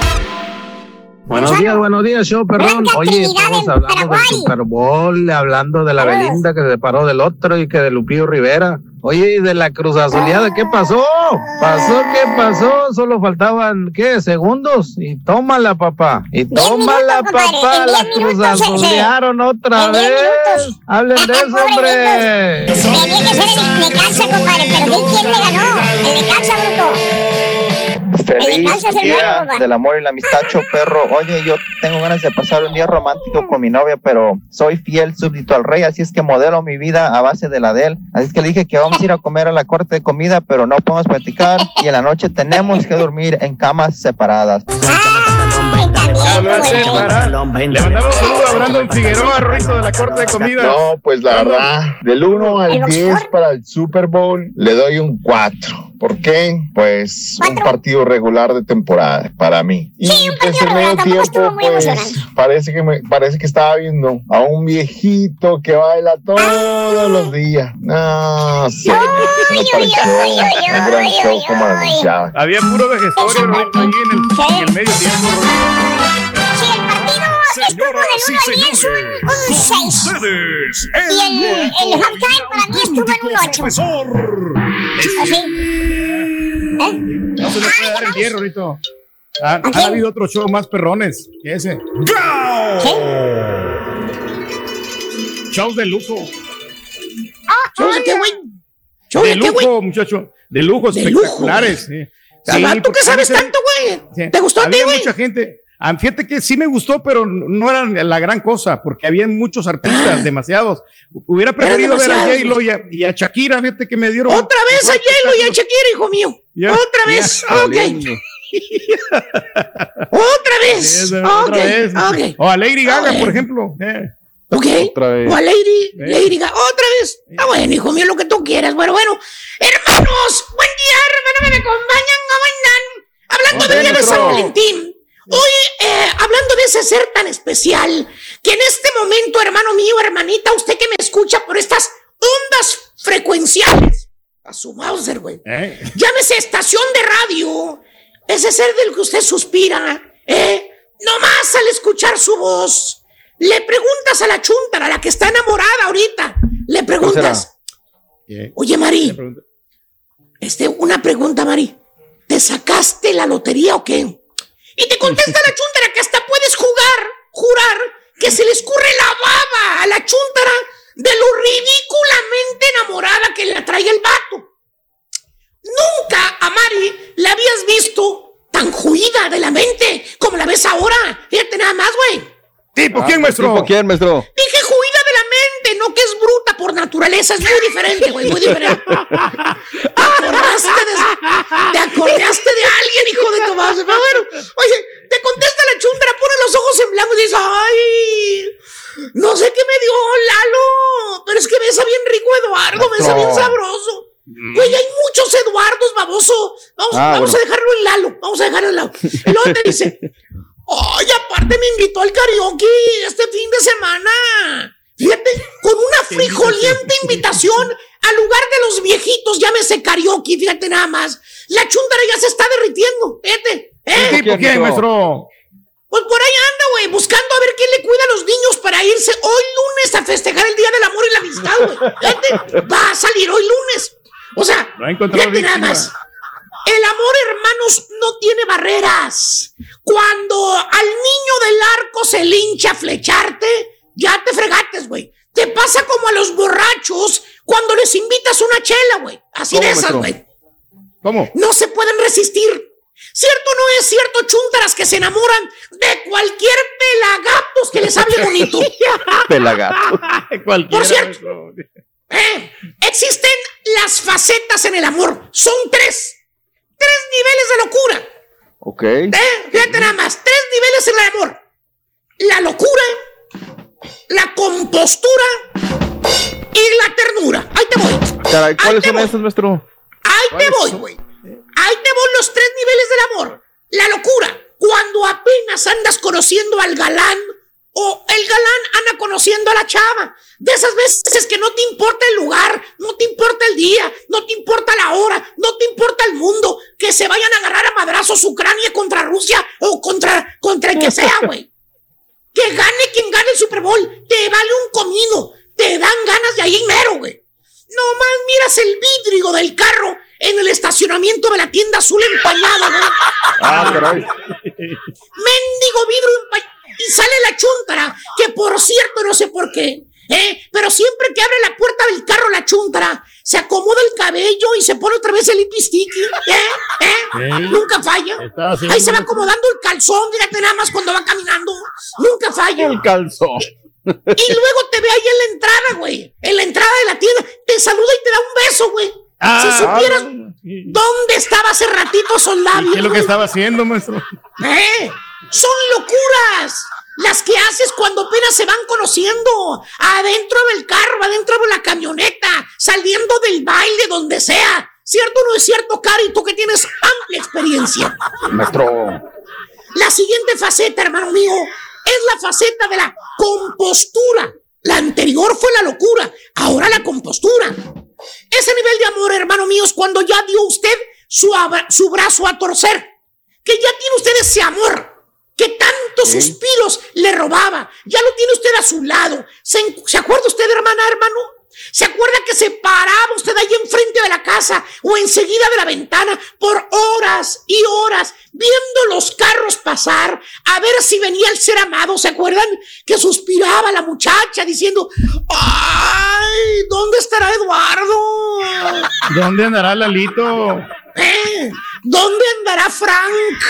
Buenos días, buenos días, show, perdón. Oye, estamos hablando del Super Bowl, hablando de la Belinda que se separó del otro y que de Lupillo Rivera. Oye, y de la Cruz Azuleada, ¿qué pasó? ¿Pasó qué pasó? Solo faltaban, ¿qué? Segundos. Y tómala, papá. Y tómala, minutos, papá. La Cruz Azulearon otra en vez. Hablen de eso, hombre. Tenía que ser el Necaxa, compadre, pero quién le ganó. El Necaxa, bruto. Feliz día del amor y la amistad, perro. Oye, yo tengo ganas de pasar un día romántico con mi novia, pero soy fiel súbdito al rey, así es que modelo mi vida a base de la de él. Así es que le dije que vamos a ir a comer a la corte de comida, pero no podemos platicar y en la noche tenemos que dormir en camas separadas. Le mandamos un saludo a Brandon Figueroa, de la Corte de Comida. No, pues la verdad, del 1 al 10 para el Super Bowl, le doy un 4. ¿Por qué? Pues un partido regular de temporada para mí. Y Sí, un pues partido medio regular, tiempo, pues parece que me, parece que estaba viendo a un viejito que baila todos los días. No, sé, no me pareció un gran show como anunciaba. Había puro vejestorio ¿no? ahí en el, en el medio tiempo. Estuvo del 1 al 10 un, un 6. Ustedes, Y el, el halftime para mí estuvo en un 8. No se le puede dar el hierro ahorita. Han, han habido otros shows más perrones que ese. Shows de lujo. ¿Shows de qué, güey? ¿Shows de de qué, güey? lujo, muchacho. De lujo, De lujo, espectaculares. sí. ¿tú qué sabes tanto, güey? Sí. ¿Te gustó a ti, Había güey? mucha gente. Ah, Fíjate que sí me gustó, pero no era la gran cosa, porque había muchos artistas, demasiados. Hubiera preferido ver a. J-Lo y, a- y a Shakira, fíjate que me dieron. Otra vez a Hielo y a Shakira, hijo mío. Ya, Otra vez. ok. Otra vez. Sí, ok. otra vez. O a Lady Gaga, por ejemplo. eh. Ok. Otra vez. O a Lady, Lady Gaga. Otra vez. Ah, bueno, hijo mío, lo que tú quieras. Bueno, bueno. Hermanos, buen día, hermano, me acompañan. ¿Cómo andan? Hablando del día de San. Valentín. Hoy, eh, hablando de ese ser tan especial, que en este momento, hermano mío, hermanita, usted que me escucha por estas ondas frecuenciales, a su Mauser, güey. Eh. Llámese estación de radio. Ese ser del que usted suspira, ¿eh? Nomás al escuchar su voz, le preguntas a la chuntara, a la que está enamorada ahorita, le preguntas, oye Mari, este, una pregunta Mari, ¿te sacaste la lotería o qué? Y te contesta la chuntara que hasta puedes jugar, jurar, que se le escurre la baba a la chuntara de lo ridículamente enamorada que la trae el vato. Nunca a Mari la habías visto tan juida de la mente como la ves ahora. Fíjate nada más, güey. ¿Tipo quién, maestro? ¿Tipo quién, maestro? Dije juida de la mente, no que es bruta por naturaleza. Es muy diferente, güey, muy diferente. ¿Te acordaste de, te acordaste de alguien, hijo de madre? Pero bueno, oye, te contesta la chundra, pone los ojos en blanco y dice, ay, no sé qué me dio Lalo, pero es que besa bien rico Eduardo, besa bien sabroso. Güey, hay muchos Eduardos, baboso. Vamos, Ah, vamos bueno. a dejarlo en Lalo, vamos a dejarlo en Lalo. Y luego te dice, Ay, aparte me invitó al karaoke este fin de semana. Fíjate, con una frijoliente invitación al lugar de los viejitos, llámese karaoke, fíjate nada más. La chuntara ya se está derritiendo, fíjate. ¿eh? ¿Tipo quién, maestro? Pues por ahí anda, güey, buscando a ver quién le cuida a los niños para irse hoy lunes a festejar el Día del Amor y la Amistad, güey. Fíjate, va a salir hoy lunes. O sea, No fíjate nada más. El amor, hermanos, no tiene barreras. Cuando al niño del arco se lincha a flecharte, ya te fregates, güey. Te pasa como a los borrachos cuando les invitas una chela, güey. Así ¿Cómo, de esas, güey. ¿Cómo? No se pueden resistir. ¿Cierto o no es cierto, chuntaras que se enamoran de cualquier pelagatos que les hable bonito? Pelagato. Por cierto, eh, existen las facetas en el amor. Son tres. Tres niveles de locura. Ok. Eh, fíjate nada más. Tres niveles en el amor. La locura, la compostura y la ternura. Ahí te voy. Caray, ¿cuáles son esos, maestro? Ahí te voy, güey. Ahí te voy los tres niveles del amor. La locura, cuando apenas andas conociendo al galán o el galán anda conociendo a la chava. De esas veces que no te importa el lugar, no te importa el día, no te importa la hora, no te importa el mundo, que se vayan a agarrar a madrazos Ucrania contra Rusia o contra, contra el que sea, güey. Que gane quien gane el Super Bowl, te vale un comino, te dan ganas de ahí mero, güey. Nomás miras el vidrio del carro en el estacionamiento de la tienda azul empañada, güey. Ah, caray. Mendigo vidrio empañado. Y sale la chuntara, que por cierto no sé por qué, ¿eh? pero siempre que abre la puerta del carro la chuntara, se acomoda el cabello y se pone otra vez el lipstick, ¿eh? ¿eh? Sí. Nunca falla. Ahí se va acomodando el calzón, fíjate nada más cuando va caminando. Nunca falla. El calzón. Y luego te ve ahí en la entrada, güey. En la entrada de la tienda. Te saluda y te da un beso, güey. Ah, si supieras dónde estaba hace ratito esos labios. ¿Qué es lo que estaba haciendo, maestro? ¿Eh? Son locuras. Las que haces cuando apenas se van conociendo. Adentro del carro, adentro de la camioneta. Saliendo del baile, donde sea. ¿Cierto o no es cierto, Cari? Tú que tienes amplia experiencia. Maestro. La siguiente faceta, hermano mío, es la faceta de la compostura. La anterior fue la locura, ahora la compostura. Ese nivel de amor, hermano mío, es cuando ya dio usted su, su brazo a torcer. Que ya tiene usted ese amor que tantos suspiros le robaba. Ya lo tiene usted a su lado. ¿Se, ¿se acuerda usted, hermana, hermano? ¿Se acuerda que se paraba usted ahí enfrente de la casa o enseguida de la ventana por horas y horas viendo los carros pasar a ver si venía el ser amado? ¿Se acuerdan? Que suspiraba la muchacha diciendo, ¡ay! ¿Dónde estará Eduardo? ¿Dónde andará Lalito? ¿Eh? ¿Dónde andará Frank?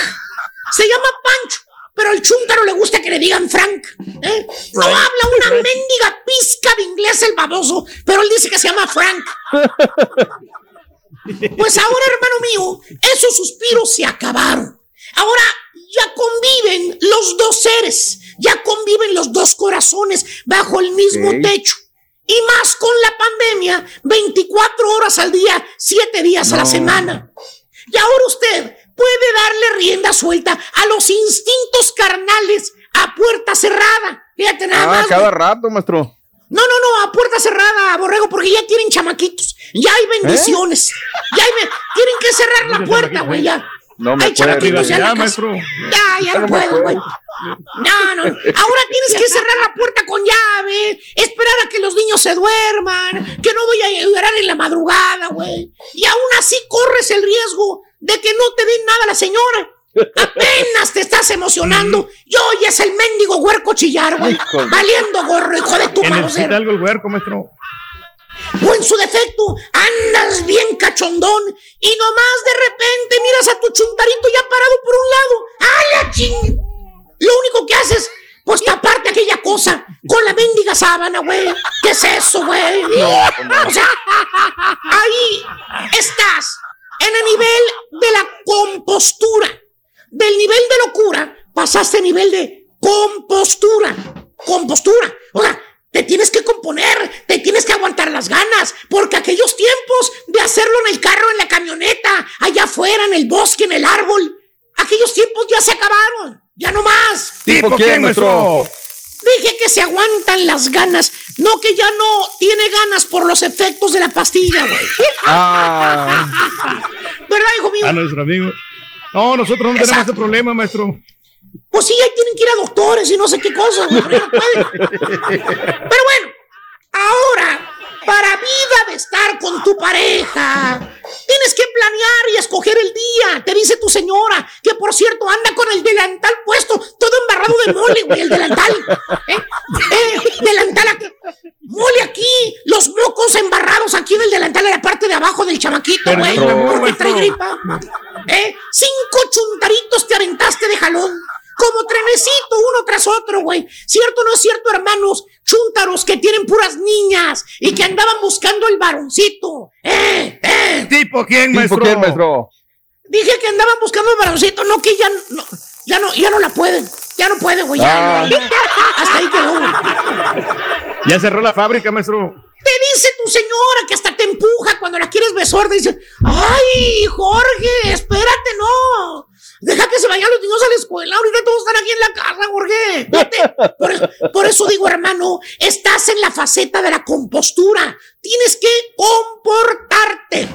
Se llama Pancho, pero al chúntaro le gusta que le digan Frank. ¿eh? No habla una mendiga pizca de inglés el baboso, pero él dice que se llama Frank. Pues ahora, hermano mío, esos suspiros se acabaron. Ahora ya conviven los dos seres, ya conviven los dos corazones bajo el mismo techo. Y más con la pandemia, 24 horas al día, 7 días a la semana. Y ahora usted puede darle rienda suelta a los instintos carnales a puerta cerrada. Fíjate nada Ah, más. cada rato, maestro. No, no, no, a puerta cerrada, borrego, porque ya tienen chamaquitos. Ya hay bendiciones. Ya hay. Tienen que cerrar la puerta, güey, ya. No me Hay puede. chamaquitos ya la casa. Ya, ya no puedo, güey. No, no. Ahora tienes que cerrar la puerta con llave, esperar a que los niños se duerman, que no voy a llorar en la madrugada, güey. Y aún así corres el riesgo de que no te den nada la señora. Apenas te estás emocionando y oyes el mendigo huerco chillar, güey. Valiendo gorro, hijo de tu madre. algo el huerco, maestro. O en su defecto, andas bien cachondón y nomás de repente miras a tu chuntarito ya parado por un lado. ¡A la ching! Lo único que haces, pues taparte aquella cosa con la mendiga sábana, güey. ¿Qué es eso, güey? O sea, ahí estás en el nivel de la compostura. Del nivel de locura pasaste a nivel de compostura. Compostura. O sea, te tienes que componer, te tienes que aguantar las ganas, porque aquellos tiempos de hacerlo en el carro, en la camioneta, allá afuera, en el bosque, en el árbol, aquellos tiempos ya se acabaron. Ya no más. ¿Tipo quién, maestro? Dije que se aguantan las ganas, no que ya no tiene ganas por los efectos de la pastilla, güey. Ah. ¿Verdad, hijo mío? A nuestro amigo. No, nosotros no tenemos ese problema, maestro. Pues sí, ahí tienen que ir a doctores y no sé qué cosas, güey. Pero bueno, ahora, para vida de estar con tu pareja, tienes que planear y escoger el día. Te dice tu señora, que por cierto anda con el delantal puesto, todo embarrado de mole, güey, el delantal. ¿Eh? Eh, delantal aquí. Mole aquí, los mocos embarrados aquí en el delantal en la parte de abajo del chamaquito, güey, porque trae gripa. ¿Eh? Cinco chuntaritos te aventaste de jalón. Como trenecito, uno tras otro, güey. ¿Cierto o no es cierto, hermanos? Chúntaros que tienen puras niñas y que andaban buscando el varoncito. ¿Eh? ¿Eh? ¿Tipo quién, ¿Tipo maestro? quién, maestro? Dije que andaban buscando el varoncito, no que ya no, ya no, ya no la pueden. Ya no pueden, güey. Ya, Ah. ya. Hasta ahí quedó, güey. Ya cerró la fábrica, maestro. Te dice tu señora que hasta te empuja cuando la quieres besar. Dice, ay, Jorge, espérate, no. Deja que se vayan los niños a la escuela. Ahorita todos están aquí en la casa, Jorge. Vete. Por, eso- por eso digo, hermano, estás en la faceta de la compostura. Tienes que comportarte.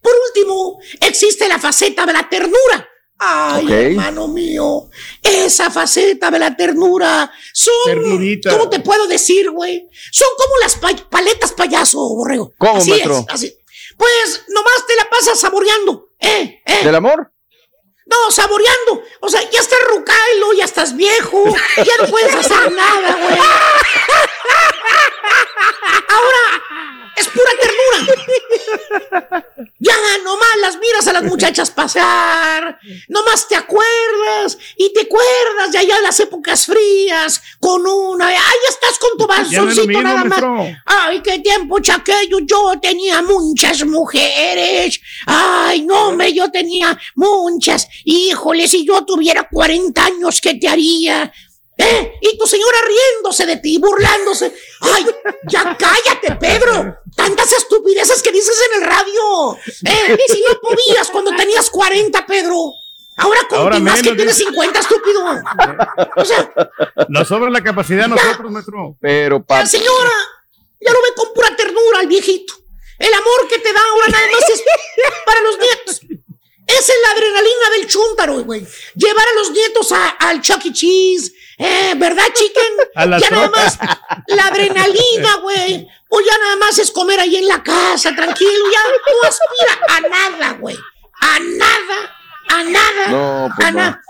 Por último, existe la faceta de la ternura. Ay, hermano mío, esa faceta de la ternura son. Ternurita. ¿Cómo te puedo decir, güey? Son como las pa- paletas payaso, borrego. ¿Cómo, así maestro? Es, así. Pues nomás te la pasas saboreando, ¿eh? ¿eh? ¿Del amor? No, saboreando. O sea, ya estás rucailo, ya estás viejo, ya no puedes hacer nada, güey. Ahora es pura ternura. Ya nomás las miras a las muchachas pasar, nomás te acuerdas y te acuerdas de allá de las épocas frías con una, ahí estás con tu balsoncito nada más. maestro. Ay, qué tiempo chaqueyo, yo tenía muchas mujeres. Ay, no, hombre, yo tenía muchas. Híjole, si yo tuviera 40 años, ¿qué te haría? ¿Eh? Y tu señora riéndose de ti, burlándose. ¡Ay! ¡Ya cállate, Pedro! Tantas estupideces que dices en el radio. ¿Eh? Y si no podías cuando tenías 40, Pedro. Ahora con Ahora más que tienes dice. 50, estúpido. O sea, Nos sobra la capacidad a nosotros, maestro. Pero, la señora ya lo ve con pura ternura al viejito. El amor que te da ahora nada más es para los nietos. Esa es la adrenalina del chúntaro, güey. Llevar a los nietos a- al Chuck E. Cheese, eh, ¿verdad, chicken? A las ya nada más la adrenalina, güey. O ya nada más es comer ahí en la casa, tranquilo. Ya no aspira a nada, güey. A nada, a nada, No, pues a no. nada.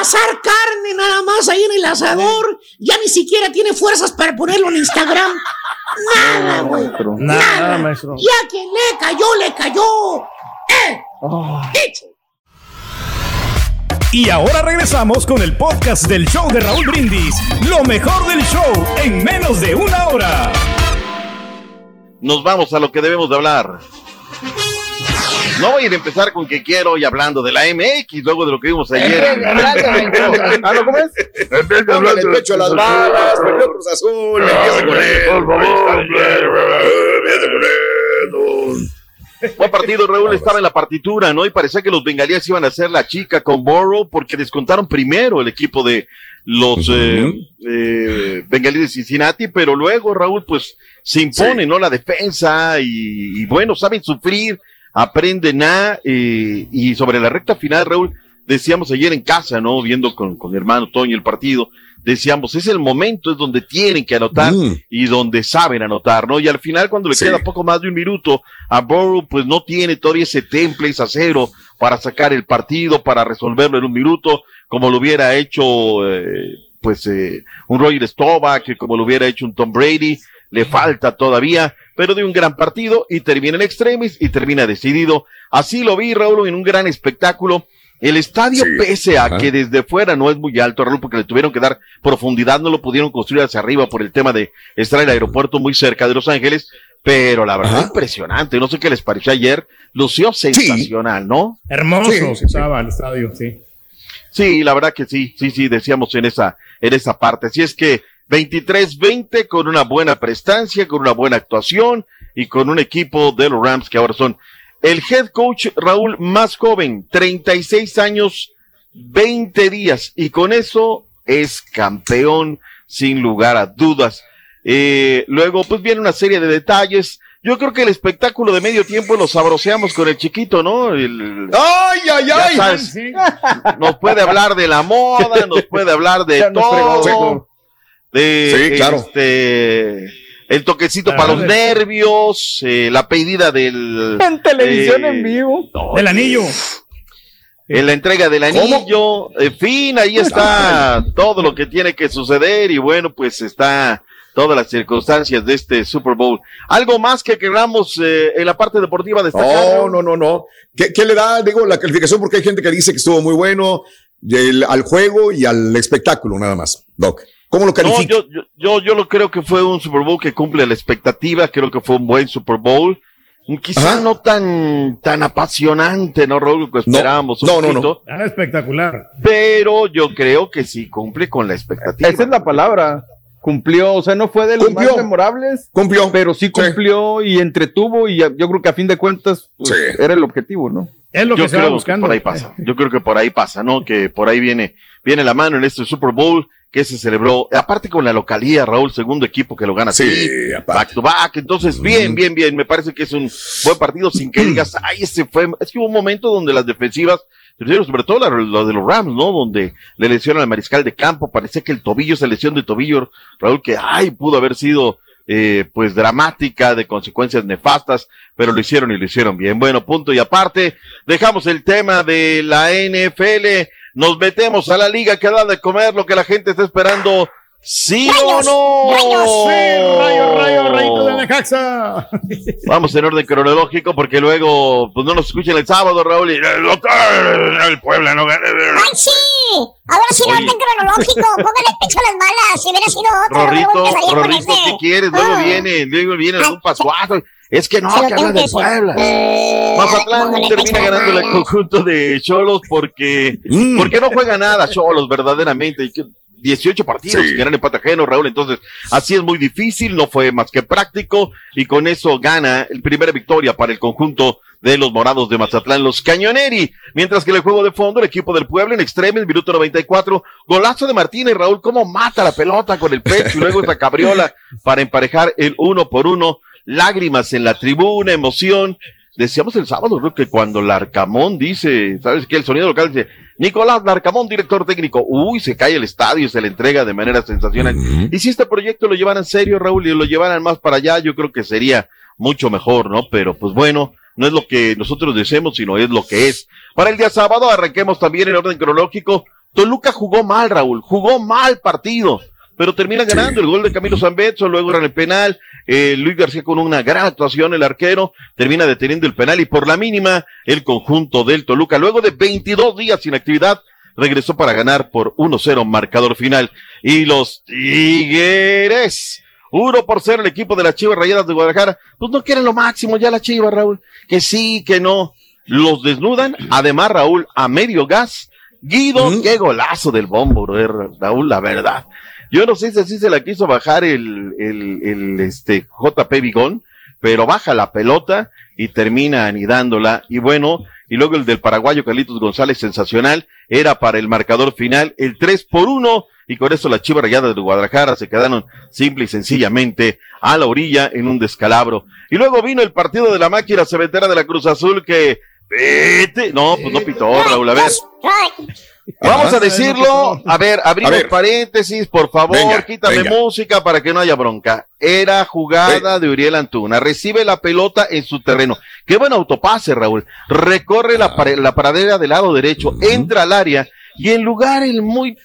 Asar carne nada más ahí en el asador. Ya ni siquiera tiene fuerzas para ponerlo en Instagram. Nada, güey. Nada, maestro. Y a quien le cayó, le cayó. ¡Eh! ¡Dicho! Y ahora regresamos con el podcast del show de Raúl Brindis. Lo mejor del show en menos de una hora. Nos vamos a lo que debemos de hablar. No voy a ir a empezar con que quiero y hablando de la MX, luego de lo que vimos ayer. Ah, ¿no? ¿Cómo es? Póngale el pecho a las balas, perdió Cruz Azul, empieza con él. Por favor, empieza con él. Buen partido, Raúl estaba en la partitura, ¿no? Y parecía que los bengalíes iban a hacer la chica con Borough porque descontaron primero el equipo de los eh, eh, bengalíes de Cincinnati, pero luego, Raúl, pues se impone, ¿no? La defensa y, y bueno, saben sufrir, aprenden a, eh, y sobre la recta final, Raúl, decíamos ayer en casa, ¿no? Viendo con, con mi hermano Toño el partido, decíamos, es el momento, es donde tienen que anotar y donde saben anotar, ¿no? Y al final, cuando le Sí. queda poco más de un minuto, a Borough, pues no tiene todavía ese temple, ese acero para sacar el partido, para resolverlo en un minuto, como lo hubiera hecho, eh, pues, eh, un Roger Staubach, como lo hubiera hecho un Tom Brady, le falta todavía, pero de un gran partido y termina en extremis y termina decidido. Así lo vi, Raúl, en un gran espectáculo. El estadio, pese a Ajá. que desde fuera no es muy alto, Raúl, porque le tuvieron que dar profundidad, no lo pudieron construir hacia arriba por el tema de estar en el aeropuerto muy cerca de Los Ángeles, pero la verdad, Ajá. impresionante. No sé qué les pareció ayer. Lució sensacional, ¿no? Hermoso Sí, sí, sí. estaba el estadio, sí. Sí, la verdad que sí, sí, sí, decíamos en esa, en esa parte. Así es que 23-20 con una buena prestancia, con una buena actuación y con un equipo de los Rams que ahora son el head coach Raúl más joven, 36 años, 20 días y con eso es campeón sin lugar a dudas. Eh, luego pues viene una serie de detalles. Yo creo que el espectáculo de medio tiempo lo sabroseamos con el chiquito, ¿no? El- ¡Ay, ay, ya ay! sabes, Sí. nos puede hablar de la moda, nos puede hablar de todo, Checo. de Sí, claro. este el toquecito Ah, para los nervios, eh, la pedida del En televisión eh, en vivo. Del anillo. en la entrega del anillo, en fin, ahí está todo lo que tiene que suceder y bueno, pues está todas las circunstancias de este Super Bowl. Algo más que queramos eh, en la parte deportiva destacar. No, no, no, no. ¿Qué, qué le da, digo, la calificación? Porque hay gente que dice que estuvo muy bueno el- al juego y al espectáculo, nada más. Doc, ¿cómo lo No, califica? yo, yo, yo, yo lo creo que fue un Super Bowl que cumple la expectativa, creo que fue un buen Super Bowl. Quizá Ajá. no tan, tan apasionante, ¿no, Raúl? Que No, esperábamos un no, no, no. espectacular. pero yo creo que sí cumple con la expectativa. Esa es la palabra. Cumplió, o sea, no fue de los Cumplió. más memorables, Cumplió. pero sí cumplió y entretuvo y yo creo que a fin de cuentas pues, Sí. era el objetivo, ¿no? Es lo yo que se va buscando. por ahí pasa. Yo creo que por ahí pasa, ¿no? Que por ahí viene, viene la mano en este Super Bowl que se celebró, aparte con la localía, Raúl, segundo equipo que lo gana Sí, aparte. back to back. Entonces, bien, bien, bien. Me parece que es un buen partido sin que digas, ay, ese fue. Es que hubo un momento donde las defensivas, sobre todo la, de los Rams, ¿no? Donde le lesionan al mariscal de campo. Parecía que el tobillo, esa lesión de tobillo, Raúl, que, ay, pudo haber sido, eh, pues dramática, de consecuencias nefastas, pero lo hicieron y lo hicieron bien. Bueno, punto y aparte, dejamos el tema de la NFL, nos metemos a la liga que da de comer lo que la gente está esperando. ¿Sí o no? Sí, rayo, rayo, rayito de Necaxa. Vamos en orden cronológico porque luego pues no nos escuchan el sábado, Raúl, y el, el Puebla no gana. ¡Ay, sí! Ahora sí, en Oye. orden cronológico. Póngale pecho a las balas. Si hubiera sido otro, no Rorrito, con Rorrito, ese. ¿qué quieres? Luego Ah. viene, luego viene Ah, algún pasuazo. Es que no, que habla de. Puebla. Eh, Mazatlán termina ganando el conjunto de Cholos porque, Mm. porque no juega nada Cholos verdaderamente. Y que 18 partidos Sí. sin ganar empate ajeno, Raúl. Entonces, así es muy difícil, no fue más que práctico y con eso gana el primera victoria para el conjunto de los morados de Mazatlán, los Cañoneri. Mientras que en el juego de fondo, el equipo del Puebla en extremes, minuto 94, golazo de Martínez, Raúl, cómo mata la pelota con el pecho y luego esa cabriola para emparejar el uno por uno. Lágrimas en la tribuna, emoción. Decíamos el sábado, creo que cuando Larcamón dice, ¿sabes qué? El sonido local dice, Nicolás Larcamón, director técnico. Uy, se cae el estadio, se le entrega de manera sensacional. Y si este proyecto lo llevaran en serio, Raúl, y lo llevaran más para allá, yo creo que sería mucho mejor, ¿no? Pero pues bueno, no es lo que nosotros deseamos, sino es lo que es. Para el día sábado arranquemos también en orden cronológico. Toluca jugó mal, Raúl, jugó mal partido, pero termina ganando el gol de Camilo Zambetso, luego era el penal, eh, Luis García con una gran actuación, el arquero, termina deteniendo el penal y por la mínima, el conjunto del Toluca, luego de 22 días sin actividad, regresó para ganar por 1-0 marcador final. Y los Tigres, uno por cero el equipo de las Chivas Rayadas de Guadalajara, pues no quieren lo máximo ya la Chivas, Raúl, que sí, que no. Los desnudan, además Raúl, a medio gas. Guido, qué golazo del bombo, Raúl, la verdad. Yo no sé si así se la quiso bajar el, el, el este JP Bigón, pero baja la pelota y termina anidándola. Y bueno, y luego el del paraguayo Carlitos González, sensacional, era para el marcador final, el 3 por 1, y con eso las Chivas Rayadas de Guadalajara se quedaron simple y sencillamente a la orilla en un descalabro. Y luego vino el partido de la máquina cementera de la Cruz Azul que, vete, no, pues no pitó, Raúl, a ver. Vamos a decirlo, a ver, abrimos A ver. paréntesis, por favor, Venga, quítame venga. música para que no haya bronca. Era jugada de Uriel Antuna, recibe la pelota en su terreno. Qué buen autopase, Raúl. Recorre la, pare- la paradera del lado derecho, entra al área y en lugar el muy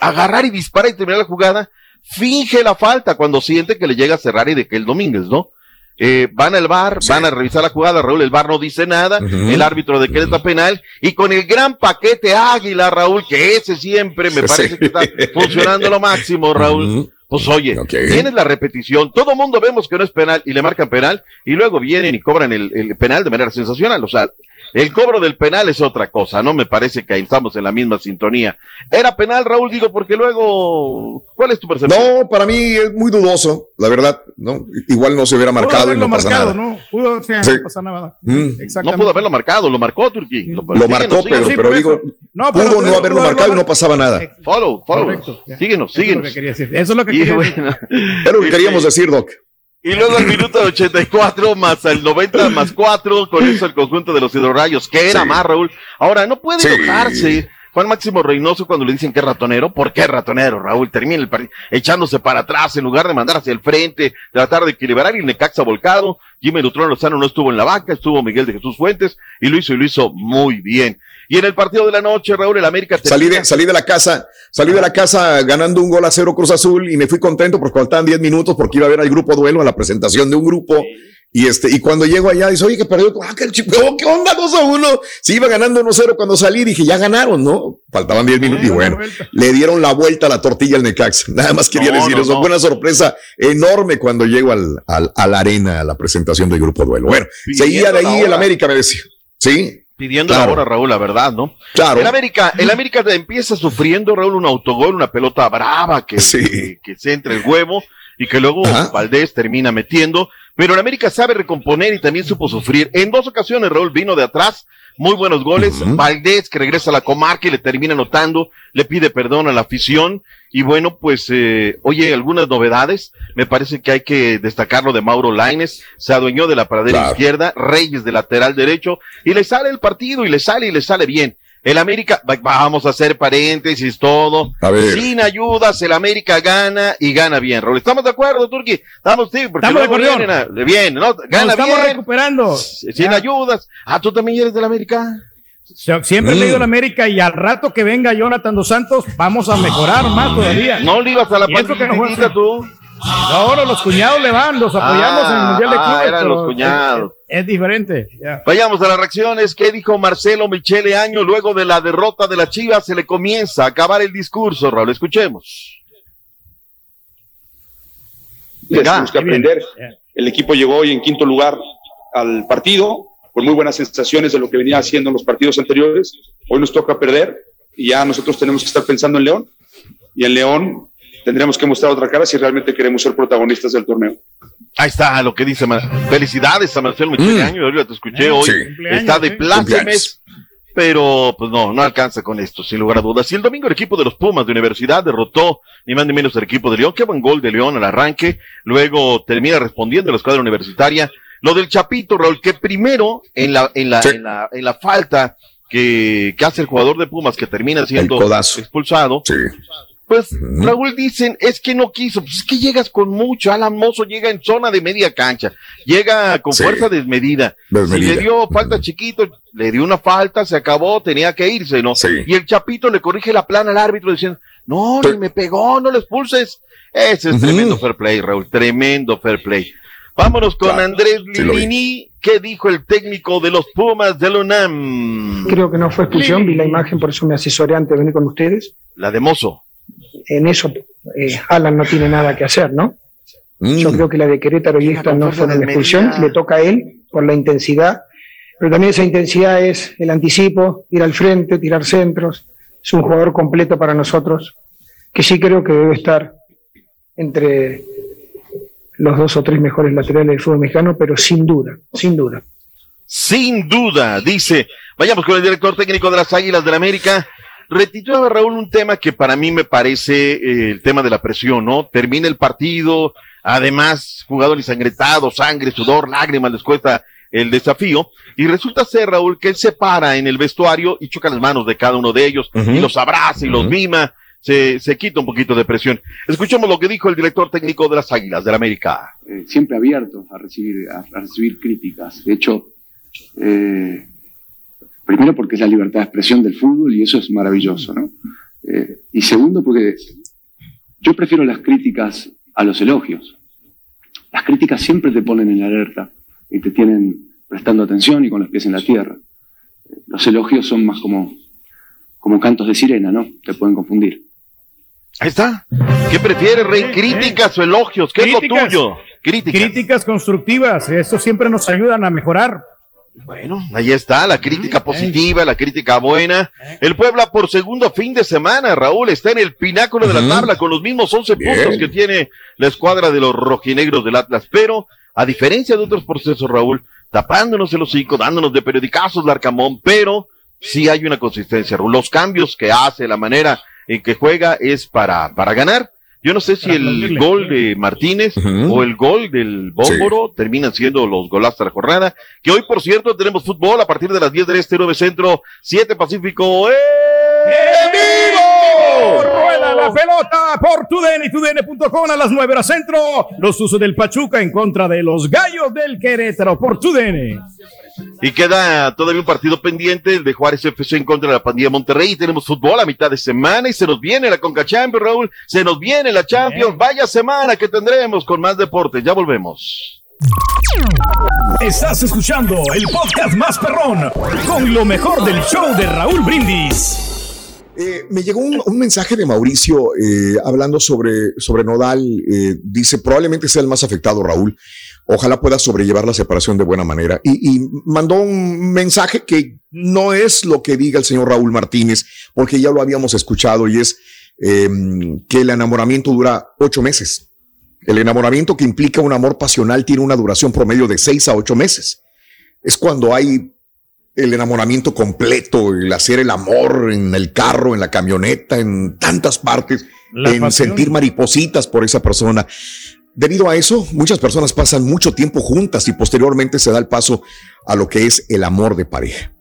agarrar y disparar y terminar la jugada, finge la falta cuando siente que le llega a cerrar y de que el Domínguez, ¿no? Eh, van al bar, van a revisar la jugada, Raúl, el bar no dice nada, el árbitro decreta penal, y con el gran paquete águila, Raúl, que ese siempre me Sí. parece que está funcionando lo máximo, Raúl. Pues oye, tienes la repetición, todo mundo vemos que no es penal y le marcan penal, y luego vienen y cobran el, el penal de manera sensacional, o sea, el cobro del penal es otra cosa, no me parece que ahí estamos en la misma sintonía. Era penal, Raúl, digo, porque luego, ¿cuál es tu percepción? No, para mí es muy dudoso, la verdad, ¿no? Igual no se hubiera marcado y no pasa marcado, nada. ¿no? Pudo, o sea, Sí. no pasa nada. Mm. No pudo haberlo marcado, lo marcó Turquí. Lo, Lo marcó, pero, pero digo, No, pudo pero- no haberlo pudo marcado y no pasaba nada. Follow, follow. Correcto. Síguenos, Eso es lo síguenos. que quería decir. Eso es lo que Y quería decir. bueno, Es lo que queríamos decir, Doc. Y luego al minuto 84 más el 90 más 4, con eso el conjunto de los hidrorrayos, que era Sí. más, Raúl. Ahora, no puede Sí. enojarse Juan Máximo Reynoso cuando le dicen que es ratonero. ¿Por qué ratonero, Raúl? Termina el partido echándose para atrás en lugar de mandar hacia el frente, tratar de equilibrar y el Necaxa volcado. Jimmy Neutrón Lozano no estuvo en la banca, estuvo Miguel de Jesús Fuentes y lo hizo y lo hizo muy bien. Y en el partido de la noche, Raúl, el América Salí de, salí de la casa, salí de la casa ganando un gol a cero Cruz Azul y me fui contento porque faltaban 10 minutos porque iba a ver al grupo duelo, a la presentación de un grupo. Y este, y cuando llego allá, dice, oye, que perdió, ah, qué, chico, oh, ¿qué onda? 2 a 1. Se iba ganando 1 0 cuando salí, dije, ya ganaron, ¿no? Faltaban 10 minutos y bueno, le dieron la vuelta a la tortilla al Necaxa. Nada más quería No, decir no, eso. no. Fue una sorpresa enorme cuando llego al, al, a la arena, a la presentación del grupo duelo. Bueno, Pidiendo seguía de ahí el América, me decía. Sí. pidiendo Claro. la hora, Raúl, la verdad, ¿no? Claro. El América, el América empieza sufriendo, Raúl, un autogol, una pelota brava que, que, que se entra el huevo y que luego Valdés termina metiendo. Pero el América sabe recomponer y también supo sufrir. En dos ocasiones, Raúl vino de atrás, muy buenos goles. Valdés que regresa a la comarca y le termina anotando, le pide perdón a la afición. Y bueno, pues, eh, oye, algunas novedades. Me parece que hay que destacarlo de Mauro Laines. Se adueñó de la paradera Claro. izquierda, Reyes de lateral derecho. Y le sale el partido y le sale y le sale bien. El América, va- vamos a hacer paréntesis, todo. A ver. Sin ayudas, el América gana y gana bien, Raúl. ¿Estamos de acuerdo, Turki? Estamos, sí, porque Estamos de luego acuerdo. vienen a- bien, ¿no? Gana Nos estamos bien. recuperando. Sin ayudas. Ah, tú también eres del América. Siempre he Mm. leído la América y al rato que venga Jonathan Dos Santos, vamos a mejorar más todavía. No le ibas a la eso que no tú. No, no, los cuñados le van, los apoyamos en el Mundial de ah, Clubes. eran pero los cuñados. Es, es diferente. ya. Vayamos a las reacciones. ¿Qué dijo Marcelo Michele Año luego de la derrota de la Chivas? Se le comienza a acabar el discurso, Raúl. Escuchemos. tenemos que aprender. El equipo llegó hoy en quinto lugar al partido, con muy buenas sensaciones de lo que venía haciendo en los partidos anteriores. Hoy nos toca perder y ya nosotros tenemos que estar pensando en León. y en León tendremos que mostrar otra cara si realmente queremos ser protagonistas del torneo. Ahí está lo que dice. Felicidades a Marcelo Micheleaño. Ahorita te escuché hoy. Sí. Está de plácemes. Pero, pues no, no alcanza con esto, sin lugar a dudas. Y el domingo el equipo de los Pumas de Universidad derrotó ni más ni menos al equipo de León, que buen gol de León al arranque. Luego termina respondiendo la escuadra universitaria. Lo del Chapito, Raúl, que primero en la, en la, en la, en la falta que, que hace el jugador de Pumas, que termina siendo expulsado. Pues Raúl dicen, es que no quiso, pues es que llegas con mucho, Alan Mozo llega en zona de media cancha, llega con Sí. fuerza desmedida. Desmedida. Si le dio falta chiquito, le dio una falta, se acabó, tenía que irse, ¿no? Y el Chapito le corrige la plana al árbitro diciendo, no, ni me pegó, no le expulses. Ese es tremendo fair play, Raúl, tremendo fair play. Vámonos con Andrés sí. Lilini, ¿qué dijo el técnico de los Pumas del UNAM? Creo que no fue expulsión, vi la imagen, por eso me asesoré antes de venir con ustedes. La de Mozo. En eso, eh, Alan no tiene nada que hacer, ¿no? Yo creo que la de Querétaro y esta no fueron expulsión, le toca a él por la intensidad, pero también esa intensidad es el anticipo, ir al frente, tirar centros. Es un jugador completo para nosotros, que sí creo que debe estar entre los dos o tres mejores laterales del fútbol mexicano, pero sin duda, sin duda. Sin duda, dice. Vayamos con el director técnico de las Águilas del la América. Retitulaba Raúl un tema que para mí me parece eh, el tema de la presión, ¿no? Termina el partido, además, jugador ensangretado, sangre, sudor, lágrimas, les cuesta el desafío. Y resulta ser, Raúl, que él se para en el vestuario y choca las manos de cada uno de ellos y los abraza y los mima. Se, se quita un poquito de presión. Escuchemos lo que dijo el director técnico de las Águilas del la América. eh, siempre abierto a recibir, a, a recibir críticas. De hecho, eh, primero porque es la libertad de expresión del fútbol y eso es maravilloso, ¿no? Eh, y segundo porque yo prefiero las críticas a los elogios. Las críticas siempre te ponen en alerta y te tienen prestando atención y con los pies en la tierra. Eh, Los elogios son más como, como cantos de sirena, ¿no? Te pueden confundir. Ahí está. ¿Qué prefieres, Rey? ¿Críticas o elogios? ¿Qué es lo tuyo? Críticas. Críticas constructivas, eso siempre nos ayudan a mejorar. Bueno, ahí está, la crítica positiva, la crítica buena. El Puebla por segundo fin de semana, Raúl, está en el pináculo de la tabla con los mismos 11 Bien. puntos que tiene la escuadra de los rojinegros del Atlas. Pero, a diferencia de otros procesos, Raúl, tapándonos el hocico, dándonos de periodicazos, Larcamón, pero sí hay una consistencia, Raúl. Los cambios que hace, la manera en que juega es para, para ganar. Yo no sé si el gol de Martínez o el gol del Bómboro terminan siendo los golazos de la jornada. Que hoy, por cierto, tenemos fútbol a partir de las 10 del Este, 9 Centro, 7 Pacífico. ¡En vivo! Rueda la pelota por TUDN y TUDN.com a las 9 horas centro. Los usos del Pachuca en contra de los Gallos del Querétaro por TUDN. Y queda todavía un partido pendiente, el de Juárez FC en contra de la pandilla Monterrey. Y tenemos fútbol a mitad de semana y se nos viene la Conca Champions, Raúl. Se nos viene la Champions. Vaya semana que tendremos con más deportes. Ya volvemos. Estás escuchando el podcast más perrón con lo mejor del show de Raúl Brindis. Eh, me llegó un, mensaje de Mauricio eh, hablando sobre, sobre Nodal. eh, dice, probablemente sea el más afectado, Raúl. Ojalá pueda sobrellevar la separación de buena manera. Y, mandó un mensaje que no es lo que diga el señor Raúl Martínez, porque ya lo habíamos escuchado y es eh, que el enamoramiento dura ocho meses. El enamoramiento que implica un amor pasional tiene una duración promedio de seis a ocho meses. Es cuando hay el enamoramiento completo, el hacer el amor en el carro, en la camioneta, en tantas partes, La en pasión. sentir maripositas por esa persona. Debido a eso, muchas personas pasan mucho tiempo juntas y posteriormente se da el paso a lo que es el amor de pareja.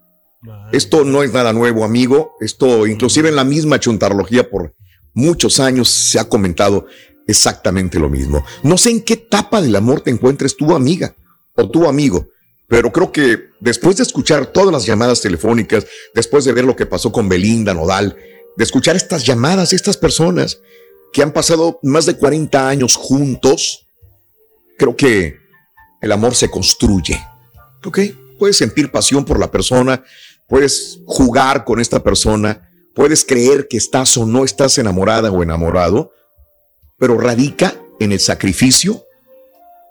Esto no es nada nuevo, amigo. Esto, inclusive en la misma chuntarología por muchos años se ha comentado exactamente lo mismo. No sé en qué etapa del amor te encuentres tu amiga o tu amigo, pero creo que después de escuchar todas las llamadas telefónicas, después de ver lo que pasó con Belinda, Nodal, de escuchar estas llamadas, estas personas que han pasado más de 40 años juntos, creo que el amor se construye. ¿Ok? Puedes sentir pasión por la persona, puedes jugar con esta persona, puedes creer que estás o no estás enamorada o enamorado, pero radica en el sacrificio,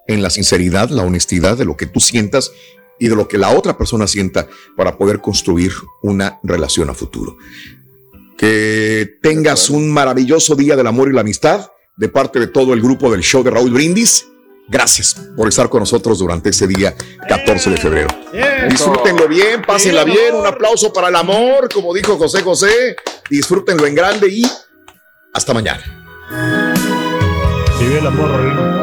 en la sinceridad, la honestidad de lo que tú sientas y de lo que la otra persona sienta para poder construir una relación a futuro. Que tengas un maravilloso día del amor y la amistad de parte de todo el grupo del show de Raúl Brindis. Gracias por estar con nosotros durante este día 14 de febrero. Disfrútenlo bien, pásenla bien. Un aplauso para el amor, como dijo José José. Disfrútenlo en grande y hasta mañana. Vive el amor.